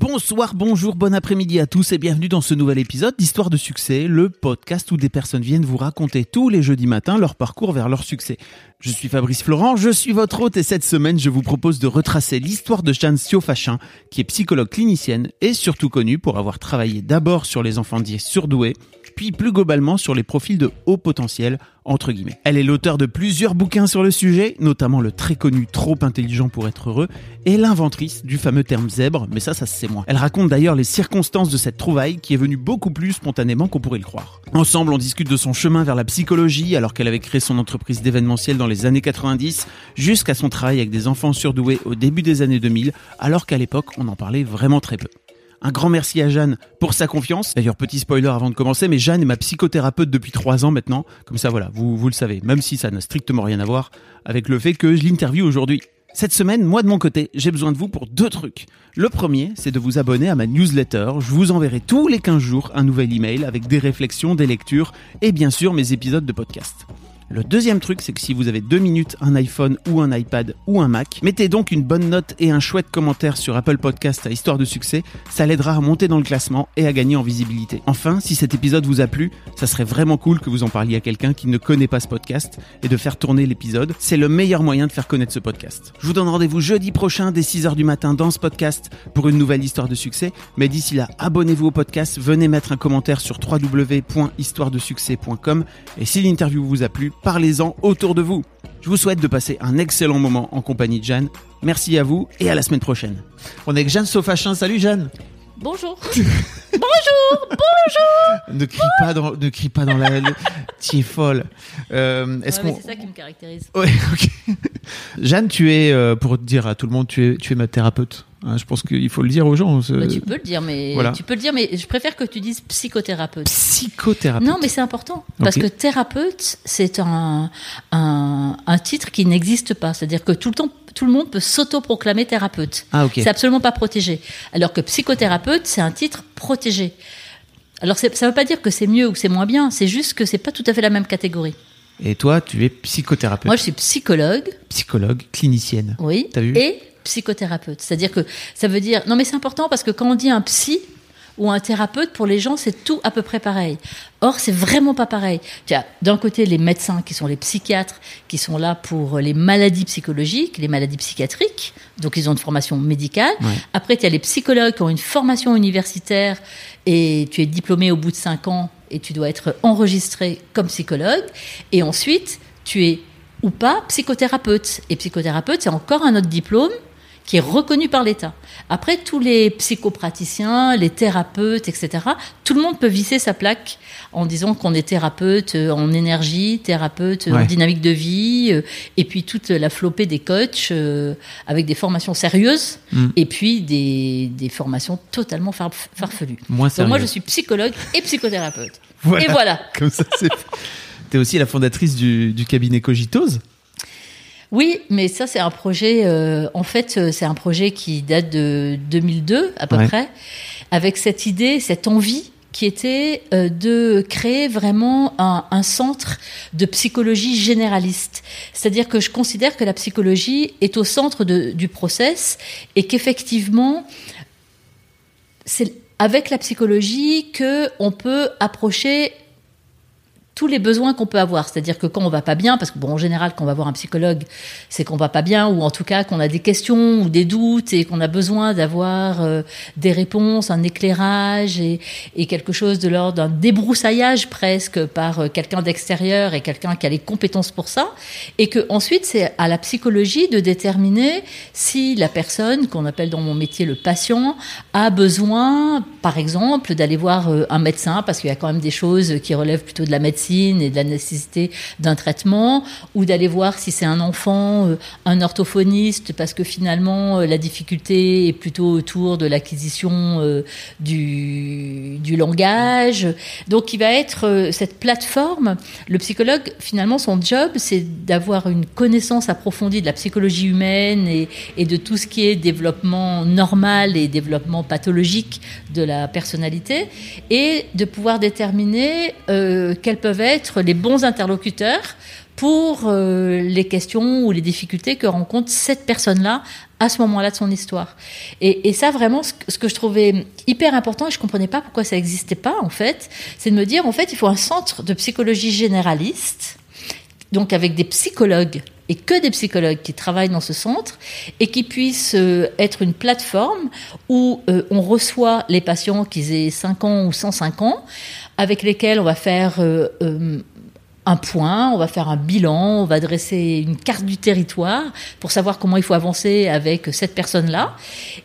Bonsoir, bonjour, bon après-midi à tous et bienvenue dans ce nouvel épisode d'Histoire de succès, le podcast où des personnes viennent vous raconter tous les jeudis matins leur parcours vers leur succès. Je suis Fabrice Florent, je suis votre hôte et cette semaine je vous propose de retracer l'histoire de Jeanne Siofachin, qui est psychologue clinicienne et surtout connue pour avoir travaillé d'abord sur les enfants dits surdoués, plus globalement sur les profils de haut potentiel, entre guillemets. Elle est l'auteur de plusieurs bouquins sur le sujet, notamment le très connu Trop intelligent pour être heureux, et l'inventrice du fameux terme zèbre, mais ça, ça c'est moi. Elle raconte d'ailleurs les circonstances de cette trouvaille qui est venue beaucoup plus spontanément qu'on pourrait le croire. Ensemble, on discute de son chemin vers la psychologie, alors qu'elle avait créé son entreprise d'événementiel dans les années 90, jusqu'à son travail avec des enfants surdoués au début des années 2000, alors qu'à l'époque, on en parlait vraiment très peu. Un grand merci à Jeanne pour sa confiance. D'ailleurs, petit spoiler avant de commencer, mais Jeanne est ma psychothérapeute depuis trois ans maintenant. Comme ça, voilà, vous, vous le savez, même si ça n'a strictement rien à voir avec le fait que je l'interviewe aujourd'hui. Cette semaine, moi de mon côté, j'ai besoin de vous pour deux trucs. Le premier, c'est de vous abonner à ma newsletter. Je vous enverrai tous les 15 jours un nouvel email avec des réflexions, des lectures et bien sûr mes épisodes de podcast. Le deuxième truc, c'est que si vous avez deux minutes, un iPhone ou un iPad ou un Mac, mettez donc une bonne note et un chouette commentaire sur Apple Podcast à Histoire de Succès. Ça l'aidera à monter dans le classement et à gagner en visibilité. Enfin, si cet épisode vous a plu, ça serait vraiment cool que vous en parliez à quelqu'un qui ne connaît pas ce podcast et de faire tourner l'épisode. C'est le meilleur moyen de faire connaître ce podcast. Je vous donne rendez-vous jeudi prochain dès 6h du matin dans ce podcast pour une nouvelle histoire de succès. Mais d'ici là, abonnez-vous au podcast, venez mettre un commentaire sur www.histoiredesuccès.com et si l'interview vous a plu, parlez-en autour de vous. Je vous souhaite de passer un excellent moment en compagnie de Jeanne. Merci à vous et à la semaine prochaine. On est avec Jeanne Sofachin. Salut Jeanne. Bonjour. bonjour, bonjour. Ne crie pas dans, ne crie pas dans la. tu es folle. Euh, est-ce Ouais, mais qu'on. c'est ça qui me caractérise. Ouais, ok. Jeanne, tu es, euh, pour dire à tout le monde, tu es, tu es ma thérapeute. Hein, je pense qu'il faut le dire aux gens. Bah, tu peux le dire, mais voilà. tu peux le dire, mais je préfère que tu dises psychothérapeute. Psychothérapeute. Non, mais c'est important parce que thérapeute, c'est un, un un titre qui n'existe pas. C'est-à-dire que tout le temps, tout le monde peut s'auto-proclamer thérapeute. Ah, ok. C'est absolument pas protégé. Alors que psychothérapeute, c'est un titre protégé. Alors ça ne veut pas dire que c'est mieux ou que c'est moins bien. C'est juste que c'est pas tout à fait la même catégorie. Et toi, tu es psychothérapeute, Moi, je suis psychologue. psychologue, clinicienne. Oui. T'as vu? Et psychothérapeute. C'est-à-dire que ça veut dire. Non, mais c'est important parce que quand on dit un psy ou un thérapeute, pour les gens, c'est tout à peu près pareil. Or, c'est vraiment pas pareil. Tu as d'un côté les médecins qui sont les psychiatres, qui sont là pour les maladies psychologiques, les maladies psychiatriques, donc ils ont une formation médicale. Ouais. Après, tu as les psychologues qui ont une formation universitaire et tu es diplômé au bout de cinq ans et tu dois être enregistré comme psychologue. Et ensuite, tu es ou pas psychothérapeute. Et psychothérapeute, c'est encore un autre diplôme qui est reconnu par l'État. Après, tous les psychopraticiens, les thérapeutes, etc., tout le monde peut visser sa plaque en disant qu'on est thérapeute euh, en énergie, thérapeute euh, Ouais. en dynamique de vie, euh, et puis toute la flopée des coachs euh, avec des formations sérieuses, Mm. et puis des, des formations totalement farf- farfelues. Moins Donc moi, je suis psychologue et psychothérapeute. Voilà. Et voilà. Comme ça, c'est. T'es aussi la fondatrice du, du cabinet Cogitose. Oui, mais ça c'est un projet. euh, en fait, euh, c'est un projet qui date de 2002 à peu Ouais. près, avec cette idée, cette envie qui était euh, de créer vraiment un, un centre de psychologie généraliste. C'est-à-dire que je considère que la psychologie est au centre de- du process et qu'effectivement, c'est avec la psychologie que on peut approcher tous les besoins qu'on peut avoir. C'est-à-dire que quand on va pas bien, parce que bon, en général, quand on va voir un psychologue, c'est qu'on va pas bien, ou en tout cas qu'on a des questions ou des doutes et qu'on a besoin d'avoir euh, des réponses, un éclairage et, quelque chose de l'ordre d'un débroussaillage presque par euh, quelqu'un d'extérieur et quelqu'un qui a les compétences pour ça. Et que ensuite, c'est à la psychologie de déterminer si la personne, qu'on appelle dans mon métier le patient, a besoin, par exemple, d'aller voir euh, un médecin, parce qu'il y a quand même des choses qui relèvent plutôt de la médecine et de la nécessité d'un traitement, ou d'aller voir si c'est un enfant, euh, un orthophoniste, parce que finalement la difficulté est plutôt autour de l'acquisition du, du langage. Donc il va être cette plateforme. Le psychologue, finalement, son job, c'est d'avoir une connaissance approfondie de la psychologie humaine et, de tout ce qui est développement normal et développement pathologique de la personnalité, et de pouvoir déterminer euh, quels peuvent être les bons interlocuteurs pour euh, les questions ou les difficultés que rencontre cette personne-là à ce moment-là de son histoire. Et, ça, vraiment, ce, que je trouvais hyper important, et je comprenais pas pourquoi ça n'existait pas, en fait, c'est de me dire, en fait, il faut un centre de psychologie généraliste, donc avec des psychologues et que des psychologues qui travaillent dans ce centre et qui puissent euh, être une plateforme où euh, on reçoit les patients qui aient 5 ans ou 105 ans, avec lesquels on va faire euh, un point, on va faire un bilan, on va dresser une carte du territoire pour savoir comment il faut avancer avec cette personne-là.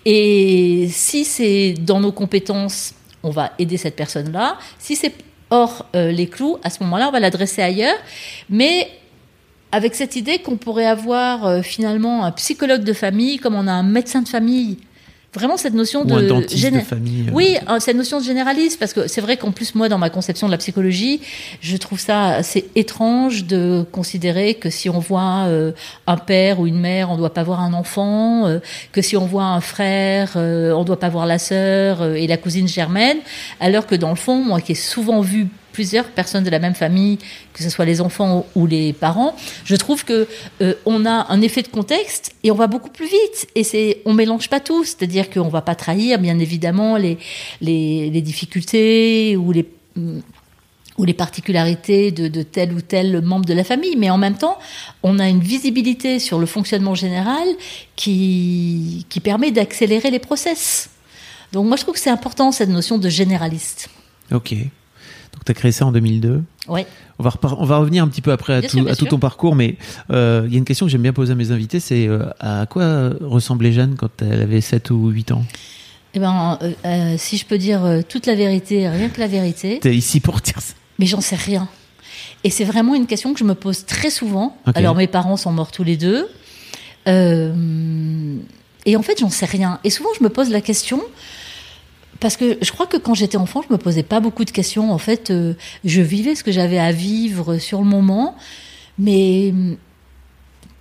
Et si c'est dans nos compétences, on va aider cette personne-là. Si c'est hors les clous, à ce moment-là, on va l'adresser ailleurs. Mais avec cette idée qu'on pourrait avoir euh, finalement un psychologue de famille comme on a un médecin de famille. Vraiment cette notion de, de famille. Euh. Oui, cette notion de généraliste, parce que c'est vrai qu'en plus moi dans ma conception de la psychologie, je trouve ça assez étrange de considérer que si on voit euh, un père ou une mère, on ne doit pas voir un enfant, que si on voit un frère, on ne doit pas voir la sœur et la cousine germaine, alors que dans le fond, moi qui ai souvent vu plusieurs personnes de la même famille, que ce soit les enfants ou les parents, je trouve que euh, on a un effet de contexte et on va beaucoup plus vite. Et c'est, on mélange pas tout, c'est-à-dire qu'on va pas trahir, bien évidemment, les, difficultés ou les particularités de, de, tel ou tel membre de la famille, mais en même temps, on a une visibilité sur le fonctionnement général qui, qui permet d'accélérer les process. Donc moi, je trouve que c'est important, cette notion de généraliste. Ok. Tu as créé ça en 2002. Oui. On va, on va revenir un petit peu après à, tout, à tout, ton parcours, mais euh, il y a une question que j'aime bien poser à mes invités, c'est euh, à quoi ressemblait Jeanne quand elle avait 7 ou 8 ans? Eh ben, euh, si je peux dire toute la vérité, rien que la vérité. Tu es ici pour dire ça. Mais j'en sais rien. Et c'est vraiment une question que je me pose très souvent. Alors mes parents sont morts tous les deux. et en fait, j'en sais rien. Et souvent, je me pose la question parce que je crois que quand j'étais enfant, je me posais pas beaucoup de questions. En fait, euh, je vivais ce que j'avais à vivre sur le moment, mais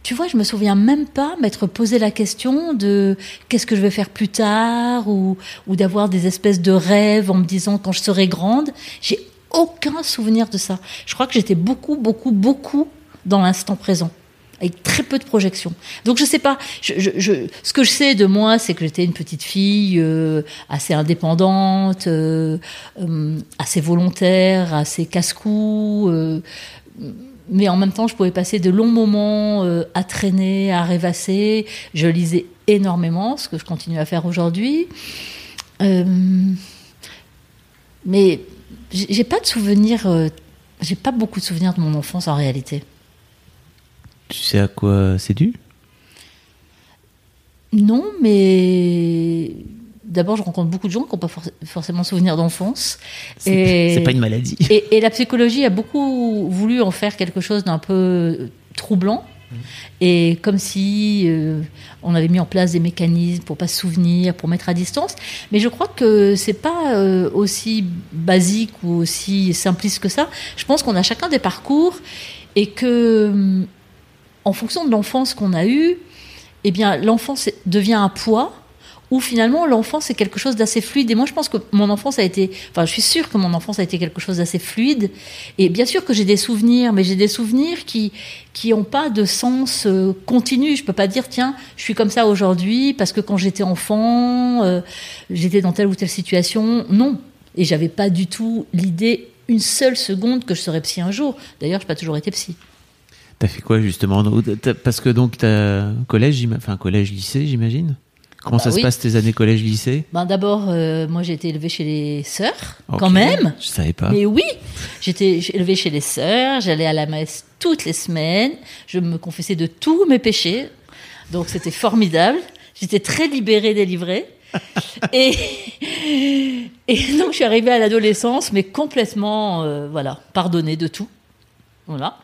tu vois, je me souviens même pas m'être posé la question de qu'est-ce que je vais faire plus tard ou, ou d'avoir des espèces de rêves en me disant quand je serai grande. J'ai aucun souvenir de ça. Je crois que j'étais beaucoup, beaucoup, beaucoup dans l'instant présent avec très peu de projections. Donc je sais pas. Ce que je sais de moi, c'est que j'étais une petite fille euh, assez indépendante, euh, euh, assez volontaire, assez casse-cou. mais en même temps, je pouvais passer de longs moments à traîner, à rêvasser. Je lisais énormément, ce que je continue à faire aujourd'hui. mais j'ai pas de souvenirs. j'ai pas beaucoup de souvenirs de mon enfance en réalité. Tu sais à quoi c'est dû? Non, mais d'abord, je rencontre beaucoup de gens qui n'ont pas forcément souvenir d'enfance. C'est pas une maladie. Et, la psychologie a beaucoup voulu en faire quelque chose d'un peu troublant. Mmh. Et comme si euh, on avait mis en place des mécanismes pour pas se souvenir, pour mettre à distance. Mais je crois que c'est pas euh, aussi basique ou aussi simpliste que ça. Je pense qu'on a chacun des parcours et que en fonction de l'enfance qu'on a eue, eh bien, l'enfance devient un poids ou finalement l'enfance est quelque chose d'assez fluide. Et moi, je pense que mon enfance a été, enfin, je suis sûre que mon enfance a été quelque chose d'assez fluide. Et bien sûr que j'ai des souvenirs, mais j'ai des souvenirs qui qui n'ont pas de sens euh, continu. Je peux pas dire tiens, je suis comme ça aujourd'hui parce que quand j'étais enfant, euh, j'étais dans telle ou telle situation. Non, et j'avais pas du tout l'idée une seule seconde que je serais psy un jour. D'ailleurs, je n'ai pas toujours été psy. T'as fait quoi justement Parce que donc t'as collège, enfin collège, lycée, j'imagine? Comment bah ça se passe tes années collège-lycée ben D'abord, euh, moi j'ai été élevée chez les sœurs, quand même. Je savais pas. Mais oui, j'étais élevée chez les sœurs, j'allais à la messe toutes les semaines, je me confessais de tous mes péchés, donc c'était formidable. J'étais très libérée, délivrée. et, Et donc, je suis arrivée à l'adolescence, mais complètement, euh, voilà, pardonnée de tout. Voilà.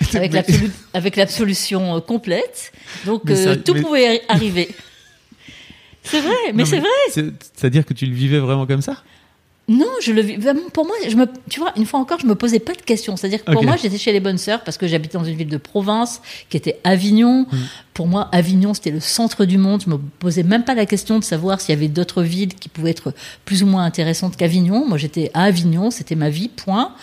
Avec, l'absolu- avec l'absolution euh, complète. Donc, Mais euh, ça- tout mais- pouvait arriver. C'est vrai, mais Non, c'est vrai. c'est- C'est-à-dire que tu le vivais vraiment comme ça? Non, je le vis. Vraiment, pour moi, je me, tu vois, une fois encore, je me posais pas de questions. C'est-à-dire que pour moi, j'étais chez les bonnes sœurs parce que j'habitais dans une ville de province qui était Avignon. Mm. Pour moi, Avignon, c'était le centre du monde. Je me posais même pas la question de savoir s'il y avait d'autres villes qui pouvaient être plus ou moins intéressantes qu'Avignon. Moi, j'étais à Avignon, c'était ma vie, point.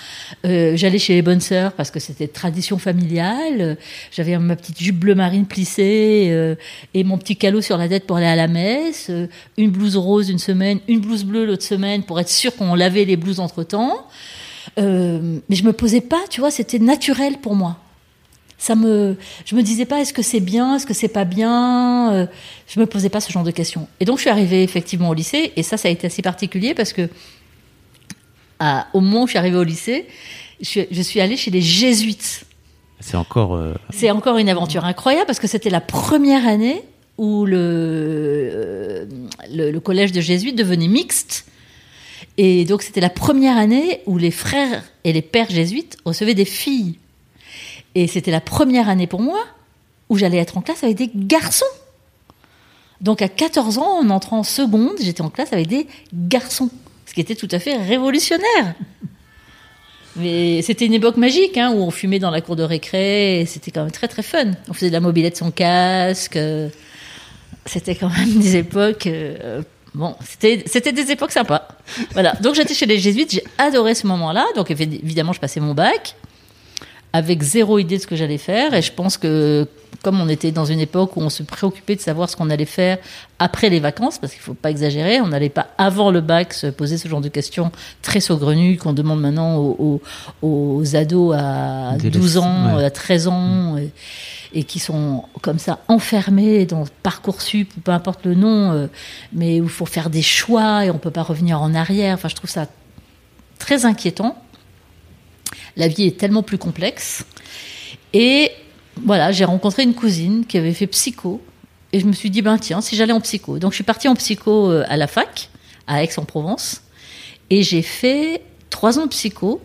Euh, J'allais chez les bonnes sœurs parce que c'était tradition familiale. J'avais ma petite jupe bleu marine plissée euh, et mon petit calot sur la tête pour aller à la messe. Euh, une blouse rose une semaine, une blouse bleue l'autre semaine pour être sûr qu'on lavait les blouses entre temps. Euh, mais je me posais pas, tu vois, c'était naturel pour moi. Ça me, je me disais pas est-ce que c'est bien, est-ce que c'est pas bien. euh, je me posais pas ce genre de questions. Et donc je suis arrivée effectivement au lycée et ça, ça a été assez particulier parce que à- au moment où je suis arrivée au lycée, je suis, je suis allée chez les jésuites. C'est encore. euh, C'est encore une aventure incroyable parce que c'était la première année où le, euh, le, le collège de jésuites devenait mixte. Et donc c'était la première année où les frères et les pères jésuites recevaient des filles. Et c'était la première année pour moi où j'allais être en classe avec des garçons. Donc à 14 ans, en entrant en seconde, j'étais en classe avec des garçons. Ce qui était tout à fait révolutionnaire. Mais c'était une époque magique, hein, où on fumait dans la cour de récré, c'était quand même très très fun. On faisait de la mobilette sans casque. euh, C'était quand même des époques. euh, bon, c'était des époques sympas. Voilà. Donc j'étais chez les jésuites, j'ai adoré ce moment-là. Donc évi- évidemment, je passais mon bac avec zéro idée de ce que j'allais faire. Et je pense que comme on était dans une époque où on se préoccupait de savoir ce qu'on allait faire après les vacances, parce qu'il faut pas exagérer, on n'allait pas avant le bac se poser ce genre de questions très saugrenues qu'on demande maintenant aux, aux- aux ados à Dès les- 12 ans, ouais. à 13 ans. Et, et qui sont comme ça enfermés dans Parcoursup ou peu importe le nom, euh, mais où il faut faire des choix et on peut pas revenir en arrière. Enfin, je trouve ça très inquiétant. La vie est tellement plus complexe. Et voilà, j'ai rencontré une cousine qui avait fait psycho. Et je me suis dit, ben tiens, si j'allais en psycho. Donc je suis partie en psycho euh, à la fac, à Aix-en-Provence. Et j'ai fait trois ans de psycho.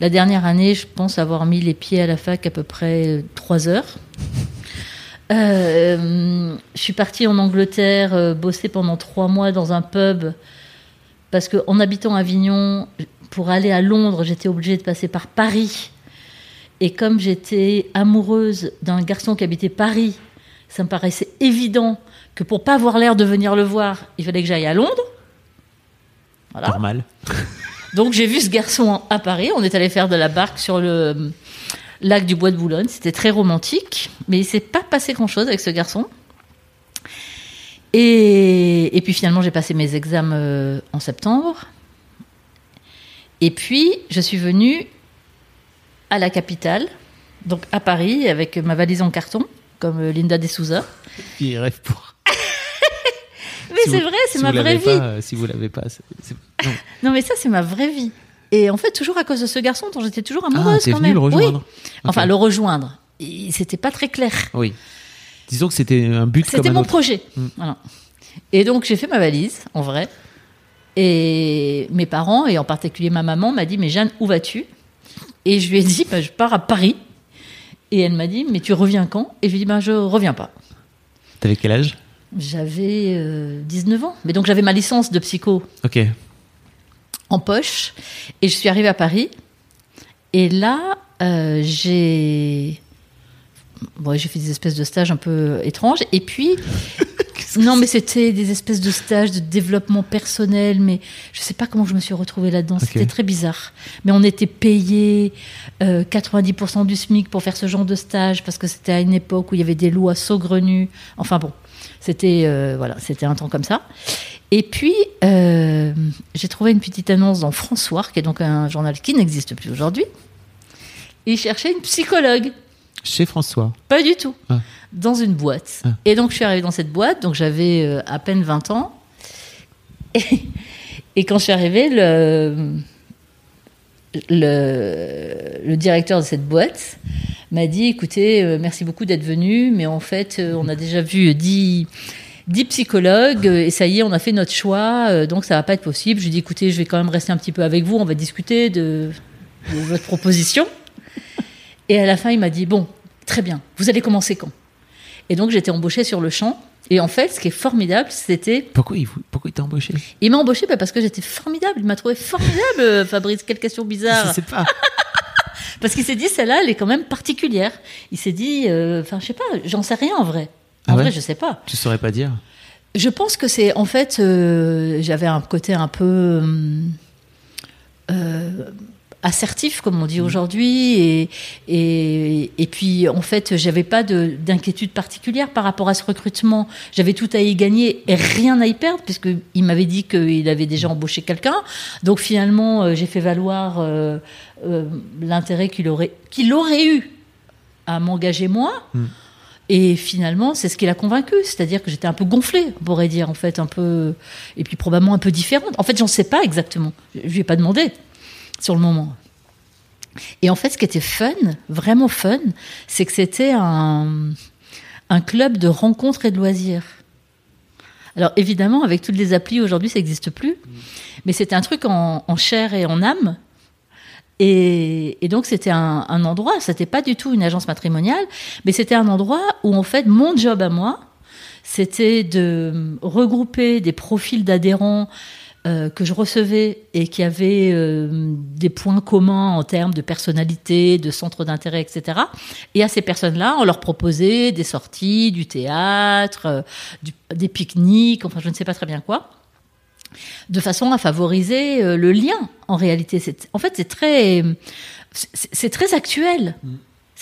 La dernière année, je pense avoir mis les pieds à la fac à peu près euh, trois heures. Euh, je suis partie en Angleterre bosser pendant trois mois dans un pub parce qu'en habitant Avignon, pour aller à Londres, j'étais obligée de passer par Paris. Et comme j'étais amoureuse d'un garçon qui habitait Paris, ça me paraissait évident que pour pas avoir l'air de venir le voir, il fallait que j'aille à Londres. Voilà. Normal. Donc j'ai vu ce garçon à Paris. On est allé faire de la barque sur le euh, lac du Bois de Boulogne. C'était très romantique, mais il s'est pas passé grand-chose avec ce garçon. Et, et puis finalement, j'ai passé mes examens euh, en septembre. Et puis, je suis venue à la capitale, donc à Paris, avec ma valise en carton, comme euh, Linda De Souza. Il rêve pour. Mais Si c'est vrai, c'est si ma vraie vie. pas, euh, si vous l'avez pas, non. Non, mais ça, c'est ma vraie vie. Et en fait, toujours à cause de ce garçon dont j'étais toujours Ah, amoureuse t'es quand même. le rejoindre. Oui. Enfin, le rejoindre. C'était pas très clair. Oui. Disons que c'était un but C'était mon autre. projet. Mm. Voilà. Et donc, j'ai fait ma valise, en vrai. Et mes parents, et en particulier ma maman, m'a dit Mais Jeanne, où vas-tu? Et je lui ai dit bah, Je pars à Paris. Et elle m'a dit Mais tu reviens quand? Et je lui ai dit bah, Je reviens pas. T'avais quel âge? J'avais euh, 19 ans. Mais donc, j'avais ma licence de psycho Ok. en poche. Et je suis arrivée à Paris. Et là, euh, j'ai. Bon, j'ai fait des espèces de stages un peu étranges. Et puis. Non, mais c'était des espèces de stages de développement personnel, mais je sais pas comment je me suis retrouvée là-dedans. C'était très bizarre. Mais on était payé euh, 90% du SMIC pour faire ce genre de stage parce que c'était à une époque où il y avait des lois saugrenues. Enfin bon, c'était euh, voilà, c'était un temps comme ça. Et puis euh, j'ai trouvé une petite annonce dans François, qui est donc un journal qui n'existe plus aujourd'hui. Il cherchait une psychologue. Chez François. Pas du tout. Ah. Dans une boîte. Ah. Et donc, je suis arrivée dans cette boîte, donc j'avais euh, à peine 20 ans. Et, et quand je suis arrivée, le, le, le directeur de cette boîte m'a dit écoutez, euh, merci beaucoup d'être venu, mais en fait, euh, on a déjà vu 10, dix psychologues euh, et ça y est, on a fait notre choix, donc ça va pas être possible. Je lui dis écoutez, je vais quand même rester un petit peu avec vous, on va discuter de, de votre proposition. Et à la fin, il m'a dit bon, très bien, vous allez commencer quand? Et donc j'étais embauchée sur le champ. Et en fait, ce qui est formidable, c'était. Pourquoi il, vous- pourquoi il t'a embauché Il m'a embauché bah, parce que j'étais formidable. Il m'a trouvé formidable, euh, Fabrice. Quelle question Je bizarre. sais pas. Parce qu'il s'est dit, celle-là, elle est quand même particulière. Il s'est dit, euh, enfin, je sais pas, j'en sais rien en vrai. En Ah ouais? vrai, je sais pas. Tu saurais pas dire? Je pense que c'est, en fait, euh, j'avais un côté un peu hum, euh, assertif, comme on dit aujourd'hui, et, et, et puis, en fait, j'avais pas de- d'inquiétude particulière par rapport à ce recrutement. J'avais tout à y gagner et rien à y perdre, puisqu'il m'avait dit qu'il avait déjà embauché quelqu'un. Donc, finalement, euh, j'ai fait valoir euh, euh, l'intérêt qu'il aurait, qu'il aurait eu à m'engager moi. Et finalement, c'est ce qui l'a convaincu, c'est-à-dire que j'étais un peu gonflée, on pourrait dire, en fait, un peu, et puis probablement un peu différente. En fait, j'en sais pas exactement. Je lui ai pas demandé sur le moment. Et en fait, ce qui était fun, vraiment fun, c'est que c'était un, un club de rencontres et de loisirs. Alors évidemment, avec toutes les applis aujourd'hui, ça n'existe plus, mais c'était un truc en, chair et en âme. Et, et donc c'était un, un endroit, c'était pas du tout une agence matrimoniale, mais c'était un endroit où en fait mon job à moi, c'était de regrouper des profils d'adhérents euh, que je recevais et qui avaient euh, des points communs en termes de personnalité, de centre d'intérêt, etc. Et à ces personnes-là, on leur proposait des sorties, du théâtre, euh, des pique-niques, enfin je ne sais pas très bien quoi de façon à favoriser le lien. En réalité, en fait c'est très c'est c'est très actuel.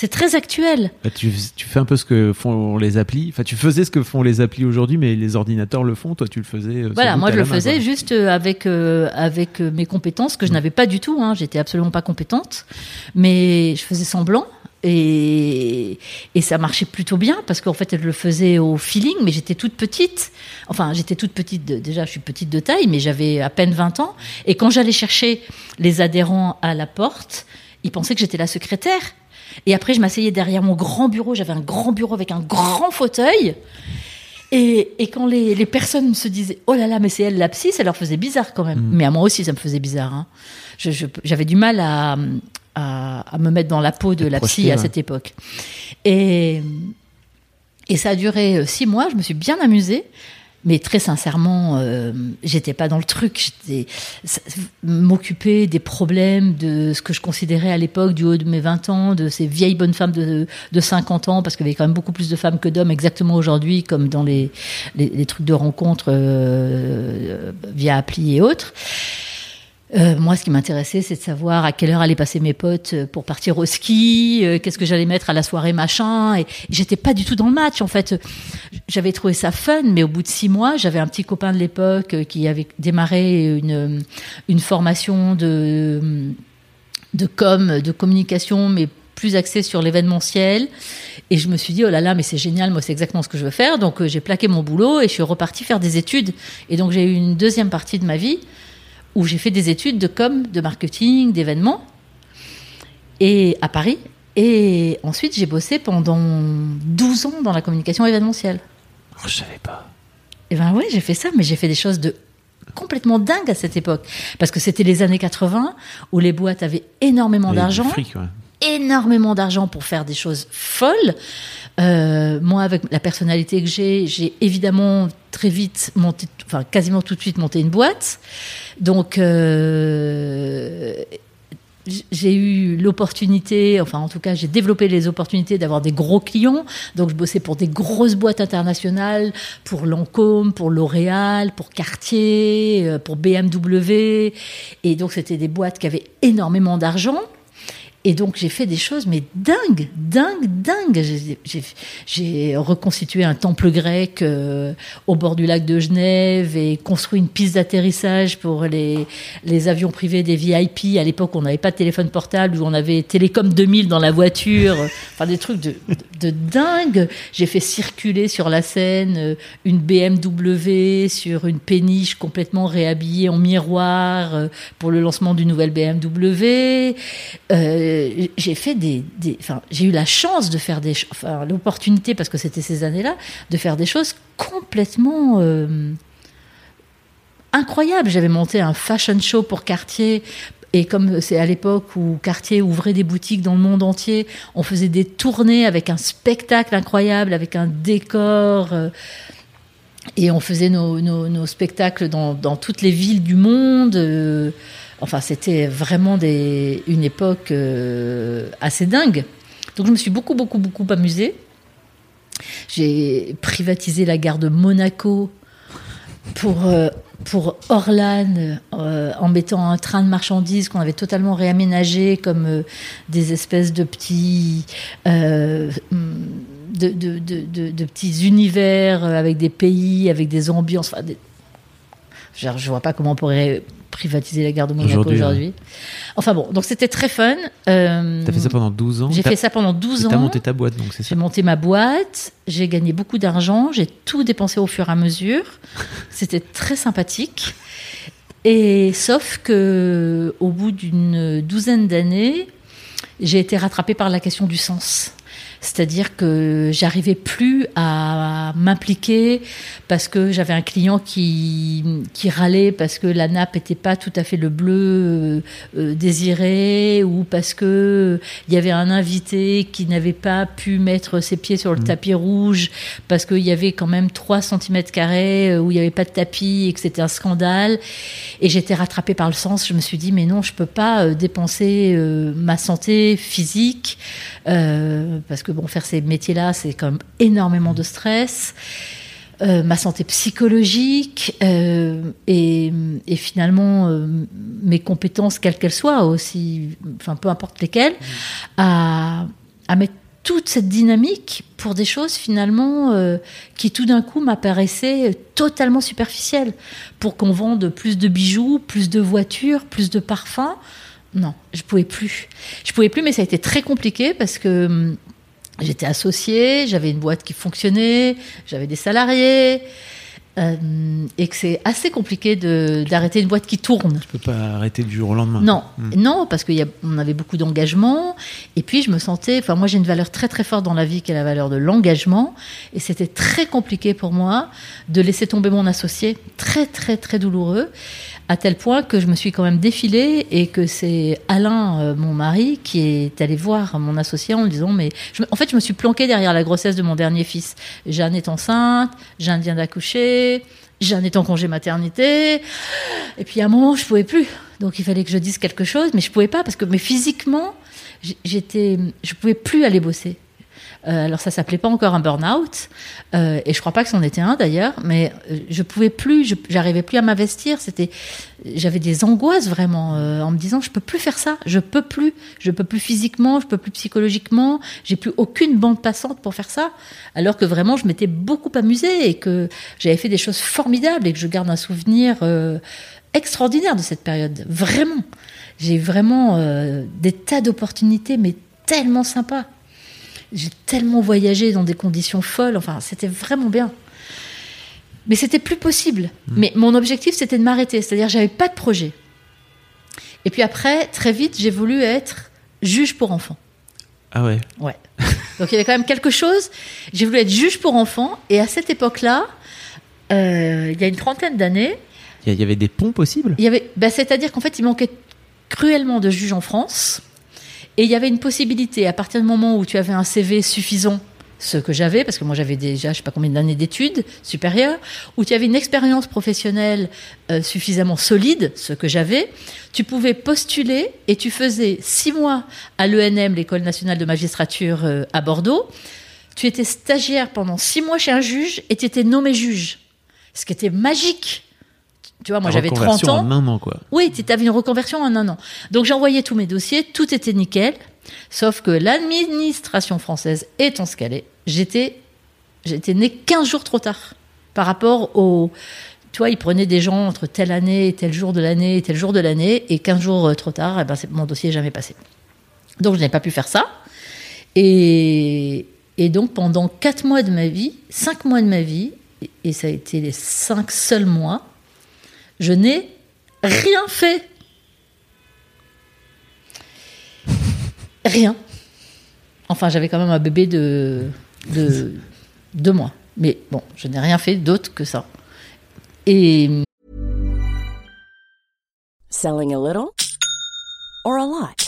C'est très actuel. Bah, tu, tu fais un peu ce que font les applis. Enfin, tu faisais ce que font les applis aujourd'hui, mais les ordinateurs le font. Toi, tu le faisais. euh, Voilà, moi je le main, faisais juste euh, avec euh, avec euh, mes compétences que je n'avais pas du tout. Hein. J'étais absolument pas compétente, mais je faisais semblant. Et, et ça marchait plutôt bien parce qu'en fait, je le faisais au feeling, mais j'étais toute petite. Enfin, j'étais toute petite, de- déjà, je suis petite de taille, mais j'avais à peine 20 ans. Et quand j'allais chercher les adhérents à la porte, ils pensaient que j'étais la secrétaire. Et après, je m'asseyais derrière mon grand bureau. J'avais un grand bureau avec un grand fauteuil. Et, et quand les, les personnes se disaient oh là là mais c'est elle la psy ça leur faisait bizarre quand même mais à moi aussi ça me faisait bizarre hein. J'avais du mal à, à, à me mettre dans la peau de la psy à ouais. cette époque et et ça a duré euh, six mois je me suis bien amusée mais très sincèrement, euh, j'étais pas dans le truc. J'étais m'occuper des problèmes de ce que je considérais à l'époque du haut de mes 20 ans, de ces vieilles bonnes femmes de, de 50 ans, parce qu'il y avait quand même beaucoup plus de femmes que d'hommes exactement aujourd'hui, comme dans les, les, les trucs de rencontres euh, via appli et autres. Euh, moi, ce qui m'intéressait, c'est de savoir à quelle heure allaient passer mes potes euh, pour partir au ski, euh, qu'est-ce que j'allais mettre à la soirée, machin. Et j'étais pas du tout dans le match, en fait. J'avais trouvé ça fun, mais au bout de six mois, j'avais un petit copain de l'époque qui avait démarré une, une formation de, de com, de communication, mais plus axée sur l'événementiel. Et je me suis dit, oh là là, mais c'est génial, moi, c'est exactement ce que je veux faire. Donc, j'ai plaqué mon boulot et je suis repartie faire des études. Et donc, j'ai eu une deuxième partie de ma vie où j'ai fait des études de com, de marketing, d'événements, et à Paris. Et ensuite, j'ai bossé pendant 12 ans dans la communication événementielle. Oh, je savais pas. Et ben oui, j'ai fait ça, mais j'ai fait des choses de complètement dingues à cette époque. Parce que c'était les années 80 où les boîtes avaient énormément d'argent ouais. Énormément d'argent pour faire des choses folles. Euh, moi, avec la personnalité que j'ai, j'ai évidemment très vite monté, enfin quasiment tout de suite monté une boîte. Donc, euh, j'ai eu l'opportunité, enfin en tout cas j'ai développé les opportunités d'avoir des gros clients. Donc je bossais pour des grosses boîtes internationales, pour Lancôme, pour L'Oréal, pour Cartier, euh, pour BMW. Et donc c'était des boîtes qui avaient énormément d'argent. Et donc j'ai fait des choses mais dingues, dingues, dingues. J'ai- reconstitué un temple grec euh, au bord du lac de Genève et construit une piste d'atterrissage pour les, les avions privés des VIP. À l'époque, on n'avait pas de téléphone portable, où on avait Télécom 2000 dans la voiture. Enfin, des trucs de, de, de dingue. J'ai fait circuler sur la scène euh, une BMW sur une péniche complètement réhabillée en miroir euh, pour le lancement d'une nouvelle BMW. Euh, euh, j'ai eu la chance de faire des, enfin, l'opportunité parce que c'était ces années-là, de faire des choses complètement euh, incroyables. J'avais monté un fashion show pour Cartier. Et comme c'est à l'époque où Cartier ouvrait des boutiques dans le monde entier, on faisait des tournées avec un spectacle incroyable, avec un décor. euh, et on faisait nos, spectacles dans toutes les villes du monde. Enfin, c'était vraiment une époque euh, assez dingue. Donc, je me suis beaucoup, beaucoup, beaucoup amusée. J'ai privatisé la gare de Monaco pour, euh, pour Orlan euh, en mettant un train de marchandises qu'on avait totalement réaménagé comme euh, des espèces de petits de, de- de- petits univers avec des pays, avec des ambiances. Genre, je vois pas comment on pourrait privatiser la gare de Monaco Aujourd'hui. Enfin bon, donc c'était très fun. Euh, T'as fait ça pendant 12 ans? J'ai T'as- fait ça pendant 12 T'as ans. monté ta boîte, donc c'est ça J'ai monté ma boîte, j'ai gagné beaucoup d'argent, j'ai tout dépensé au fur et à mesure. C'était très sympathique. Et sauf que au bout d'une douzaine d'années, j'ai été rattrapée par la question du sens. C'est-à-dire que j'arrivais plus à m'impliquer parce que j'avais un client qui, qui râlait parce que la nappe n'était pas tout à fait le bleu euh, euh, désiré ou parce que il y avait un invité qui n'avait pas pu mettre ses pieds sur le tapis rouge parce qu'il y avait quand même 3 cm carrés euh, où il n'y avait pas de tapis et que c'était un scandale. Et j'étais rattrapée par le sens. Je me suis dit, mais non, je peux pas dépenser euh, ma santé physique euh, parce que bon, faire ces métiers-là, c'est quand même énormément de stress. Euh, ma santé psychologique euh, et, finalement euh, mes compétences, quelles qu'elles soient aussi, enfin peu importe lesquelles, à, mettre toute cette dynamique pour des choses finalement qui tout d'un coup m'apparaissaient totalement superficielles. Pour qu'on vende plus de bijoux, plus de voitures, plus de parfums. Non, je pouvais plus. Je pouvais plus, mais ça a été très compliqué parce que hum, j'étais associée, j'avais une boîte qui fonctionnait, j'avais des salariés. euh, et que c'est assez compliqué de- d'arrêter une boîte qui tourne. Tu peux pas arrêter du jour au lendemain. Non, Hmm. non, parce qu'on avait beaucoup d'engagement. Et puis, je me sentais. Enfin, moi, j'ai une valeur très, très forte dans la vie qui est la valeur de l'engagement. Et c'était très compliqué pour moi de laisser tomber mon associé. Très, très, très douloureux. À tel point que je me suis quand même défilée et que c'est Alain, euh, mon mari, qui est allé voir mon associé en disant Mais. je en fait, je me suis planquée derrière la grossesse de mon dernier fils. Jeanne est enceinte, Jeanne vient d'accoucher. Jeanne est en congé maternité. Et puis à un moment, je pouvais plus. Donc il fallait que je dise quelque chose, mais je pouvais pas parce que mais physiquement, j'étais, je pouvais plus aller bosser. Euh, alors ça s'appelait pas encore un burn-out, euh, et je crois pas que c'en était un d'ailleurs, mais euh, je pouvais plus, j'arrivais plus à m'investir. C'était, j'avais des angoisses vraiment en me disant je peux plus faire ça, je peux plus, je peux plus physiquement, je peux plus psychologiquement, j'ai plus aucune bande passante pour faire ça. Alors que vraiment je m'étais beaucoup amusée et que j'avais fait des choses formidables et que je garde un souvenir extraordinaire de cette période. Vraiment, j'ai vraiment des tas d'opportunités, mais tellement sympas. J'ai tellement voyagé dans des conditions folles. Enfin, c'était vraiment bien. Mais c'était plus possible. Mais mon objectif, c'était de m'arrêter. C'est-à-dire, j'avais pas de projet. Et puis après, très vite, j'ai voulu être juge pour enfants. Ah ouais. Ouais. Donc il y avait quand même quelque chose. J'ai voulu être juge pour enfants. Et à cette époque-là, euh, il y a une trentaine d'années, Il y, a- il y avait des ponts possibles? il y avait, bah, c'est-à-dire qu'en fait, il manquait cruellement de juges en France. Et il y avait une possibilité, à partir du moment où tu avais un CV suffisant, ce que j'avais, parce que moi j'avais déjà, je sais pas combien d'années d'études supérieures, où tu avais une expérience professionnelle euh, suffisamment solide, ce que j'avais, tu pouvais postuler et tu faisais six mois à l'ENM, l'École nationale de magistrature euh, à Bordeaux. Tu étais stagiaire pendant six mois chez un juge et tu étais nommé juge. Ce qui était magique. Tu vois, moi j'avais 30 reconversion ans. en un an, quoi. Oui, tu avais une reconversion en un an. Donc envoyé tous mes dossiers, tout était nickel, sauf que l'administration française étant ce qu'elle est, j'étais, j'étais né 15 jours trop tard par rapport au... Tu vois, ils prenaient des gens entre telle année et tel jour de l'année et tel jour de l'année, et 15 jours euh, trop tard, eh ben, mon dossier n'est jamais passé. Donc je n'ai pas pu faire ça. Et, et donc pendant 4 mois de ma vie, 5 mois de ma vie, et ça a été les 5 seuls mois, je n'ai rien fait. Rien. Enfin, j'avais quand même un bébé de, de deux mois. Mais bon, je n'ai rien fait d'autre que ça. Et. Selling a little or a lot?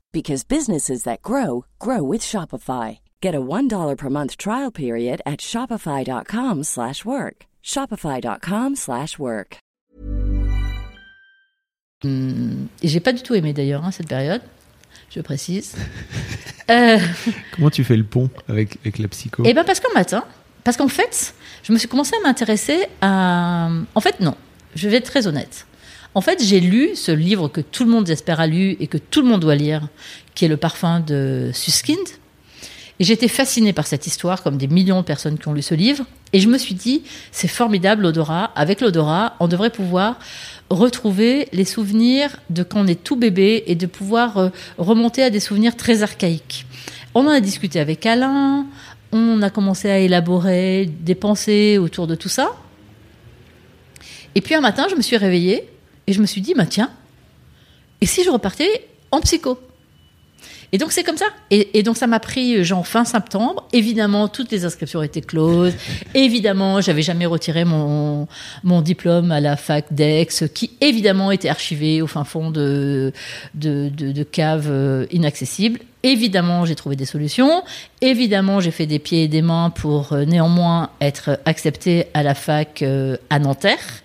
because businesses that grow grow with Shopify. Get a $1 per month trial period at shopify.com/work. shopify.com/work. Hum, et j'ai pas du tout aimé d'ailleurs hein, cette période, je précise. euh, Comment tu fais le pont avec, avec la psycho? Eh ben parce qu'un matin, parce qu'en fait, je me suis commencé à m'intéresser à. En fait, non. Je vais être très honnête. En fait, j'ai lu ce livre que tout le monde, j'espère, a lu et que tout le monde doit lire, qui est Le parfum de Suskind. Et été fascinée par cette histoire, comme des millions de personnes qui ont lu ce livre. Et je me suis dit, c'est formidable l'odorat. Avec l'odorat, on devrait pouvoir retrouver les souvenirs de quand on est tout bébé et de pouvoir euh, remonter à des souvenirs très archaïques. On en a discuté avec Alain, on a commencé à élaborer des pensées autour de tout ça. Et puis un matin, je me suis réveillée et je me suis dit, bah tiens, et si je repartais en psycho? Et donc c'est comme ça. Et, donc ça m'a pris genre fin septembre. Évidemment, toutes les inscriptions étaient closes. Évidemment, j'avais jamais retiré mon mon diplôme à la fac d'Aix, qui évidemment était archivé au fin fond de de, de, de caves euh, inaccessibles. Évidemment, j'ai trouvé des solutions. Évidemment, j'ai fait des pieds et des mains pour euh, néanmoins être accepté à la fac euh, à Nanterre.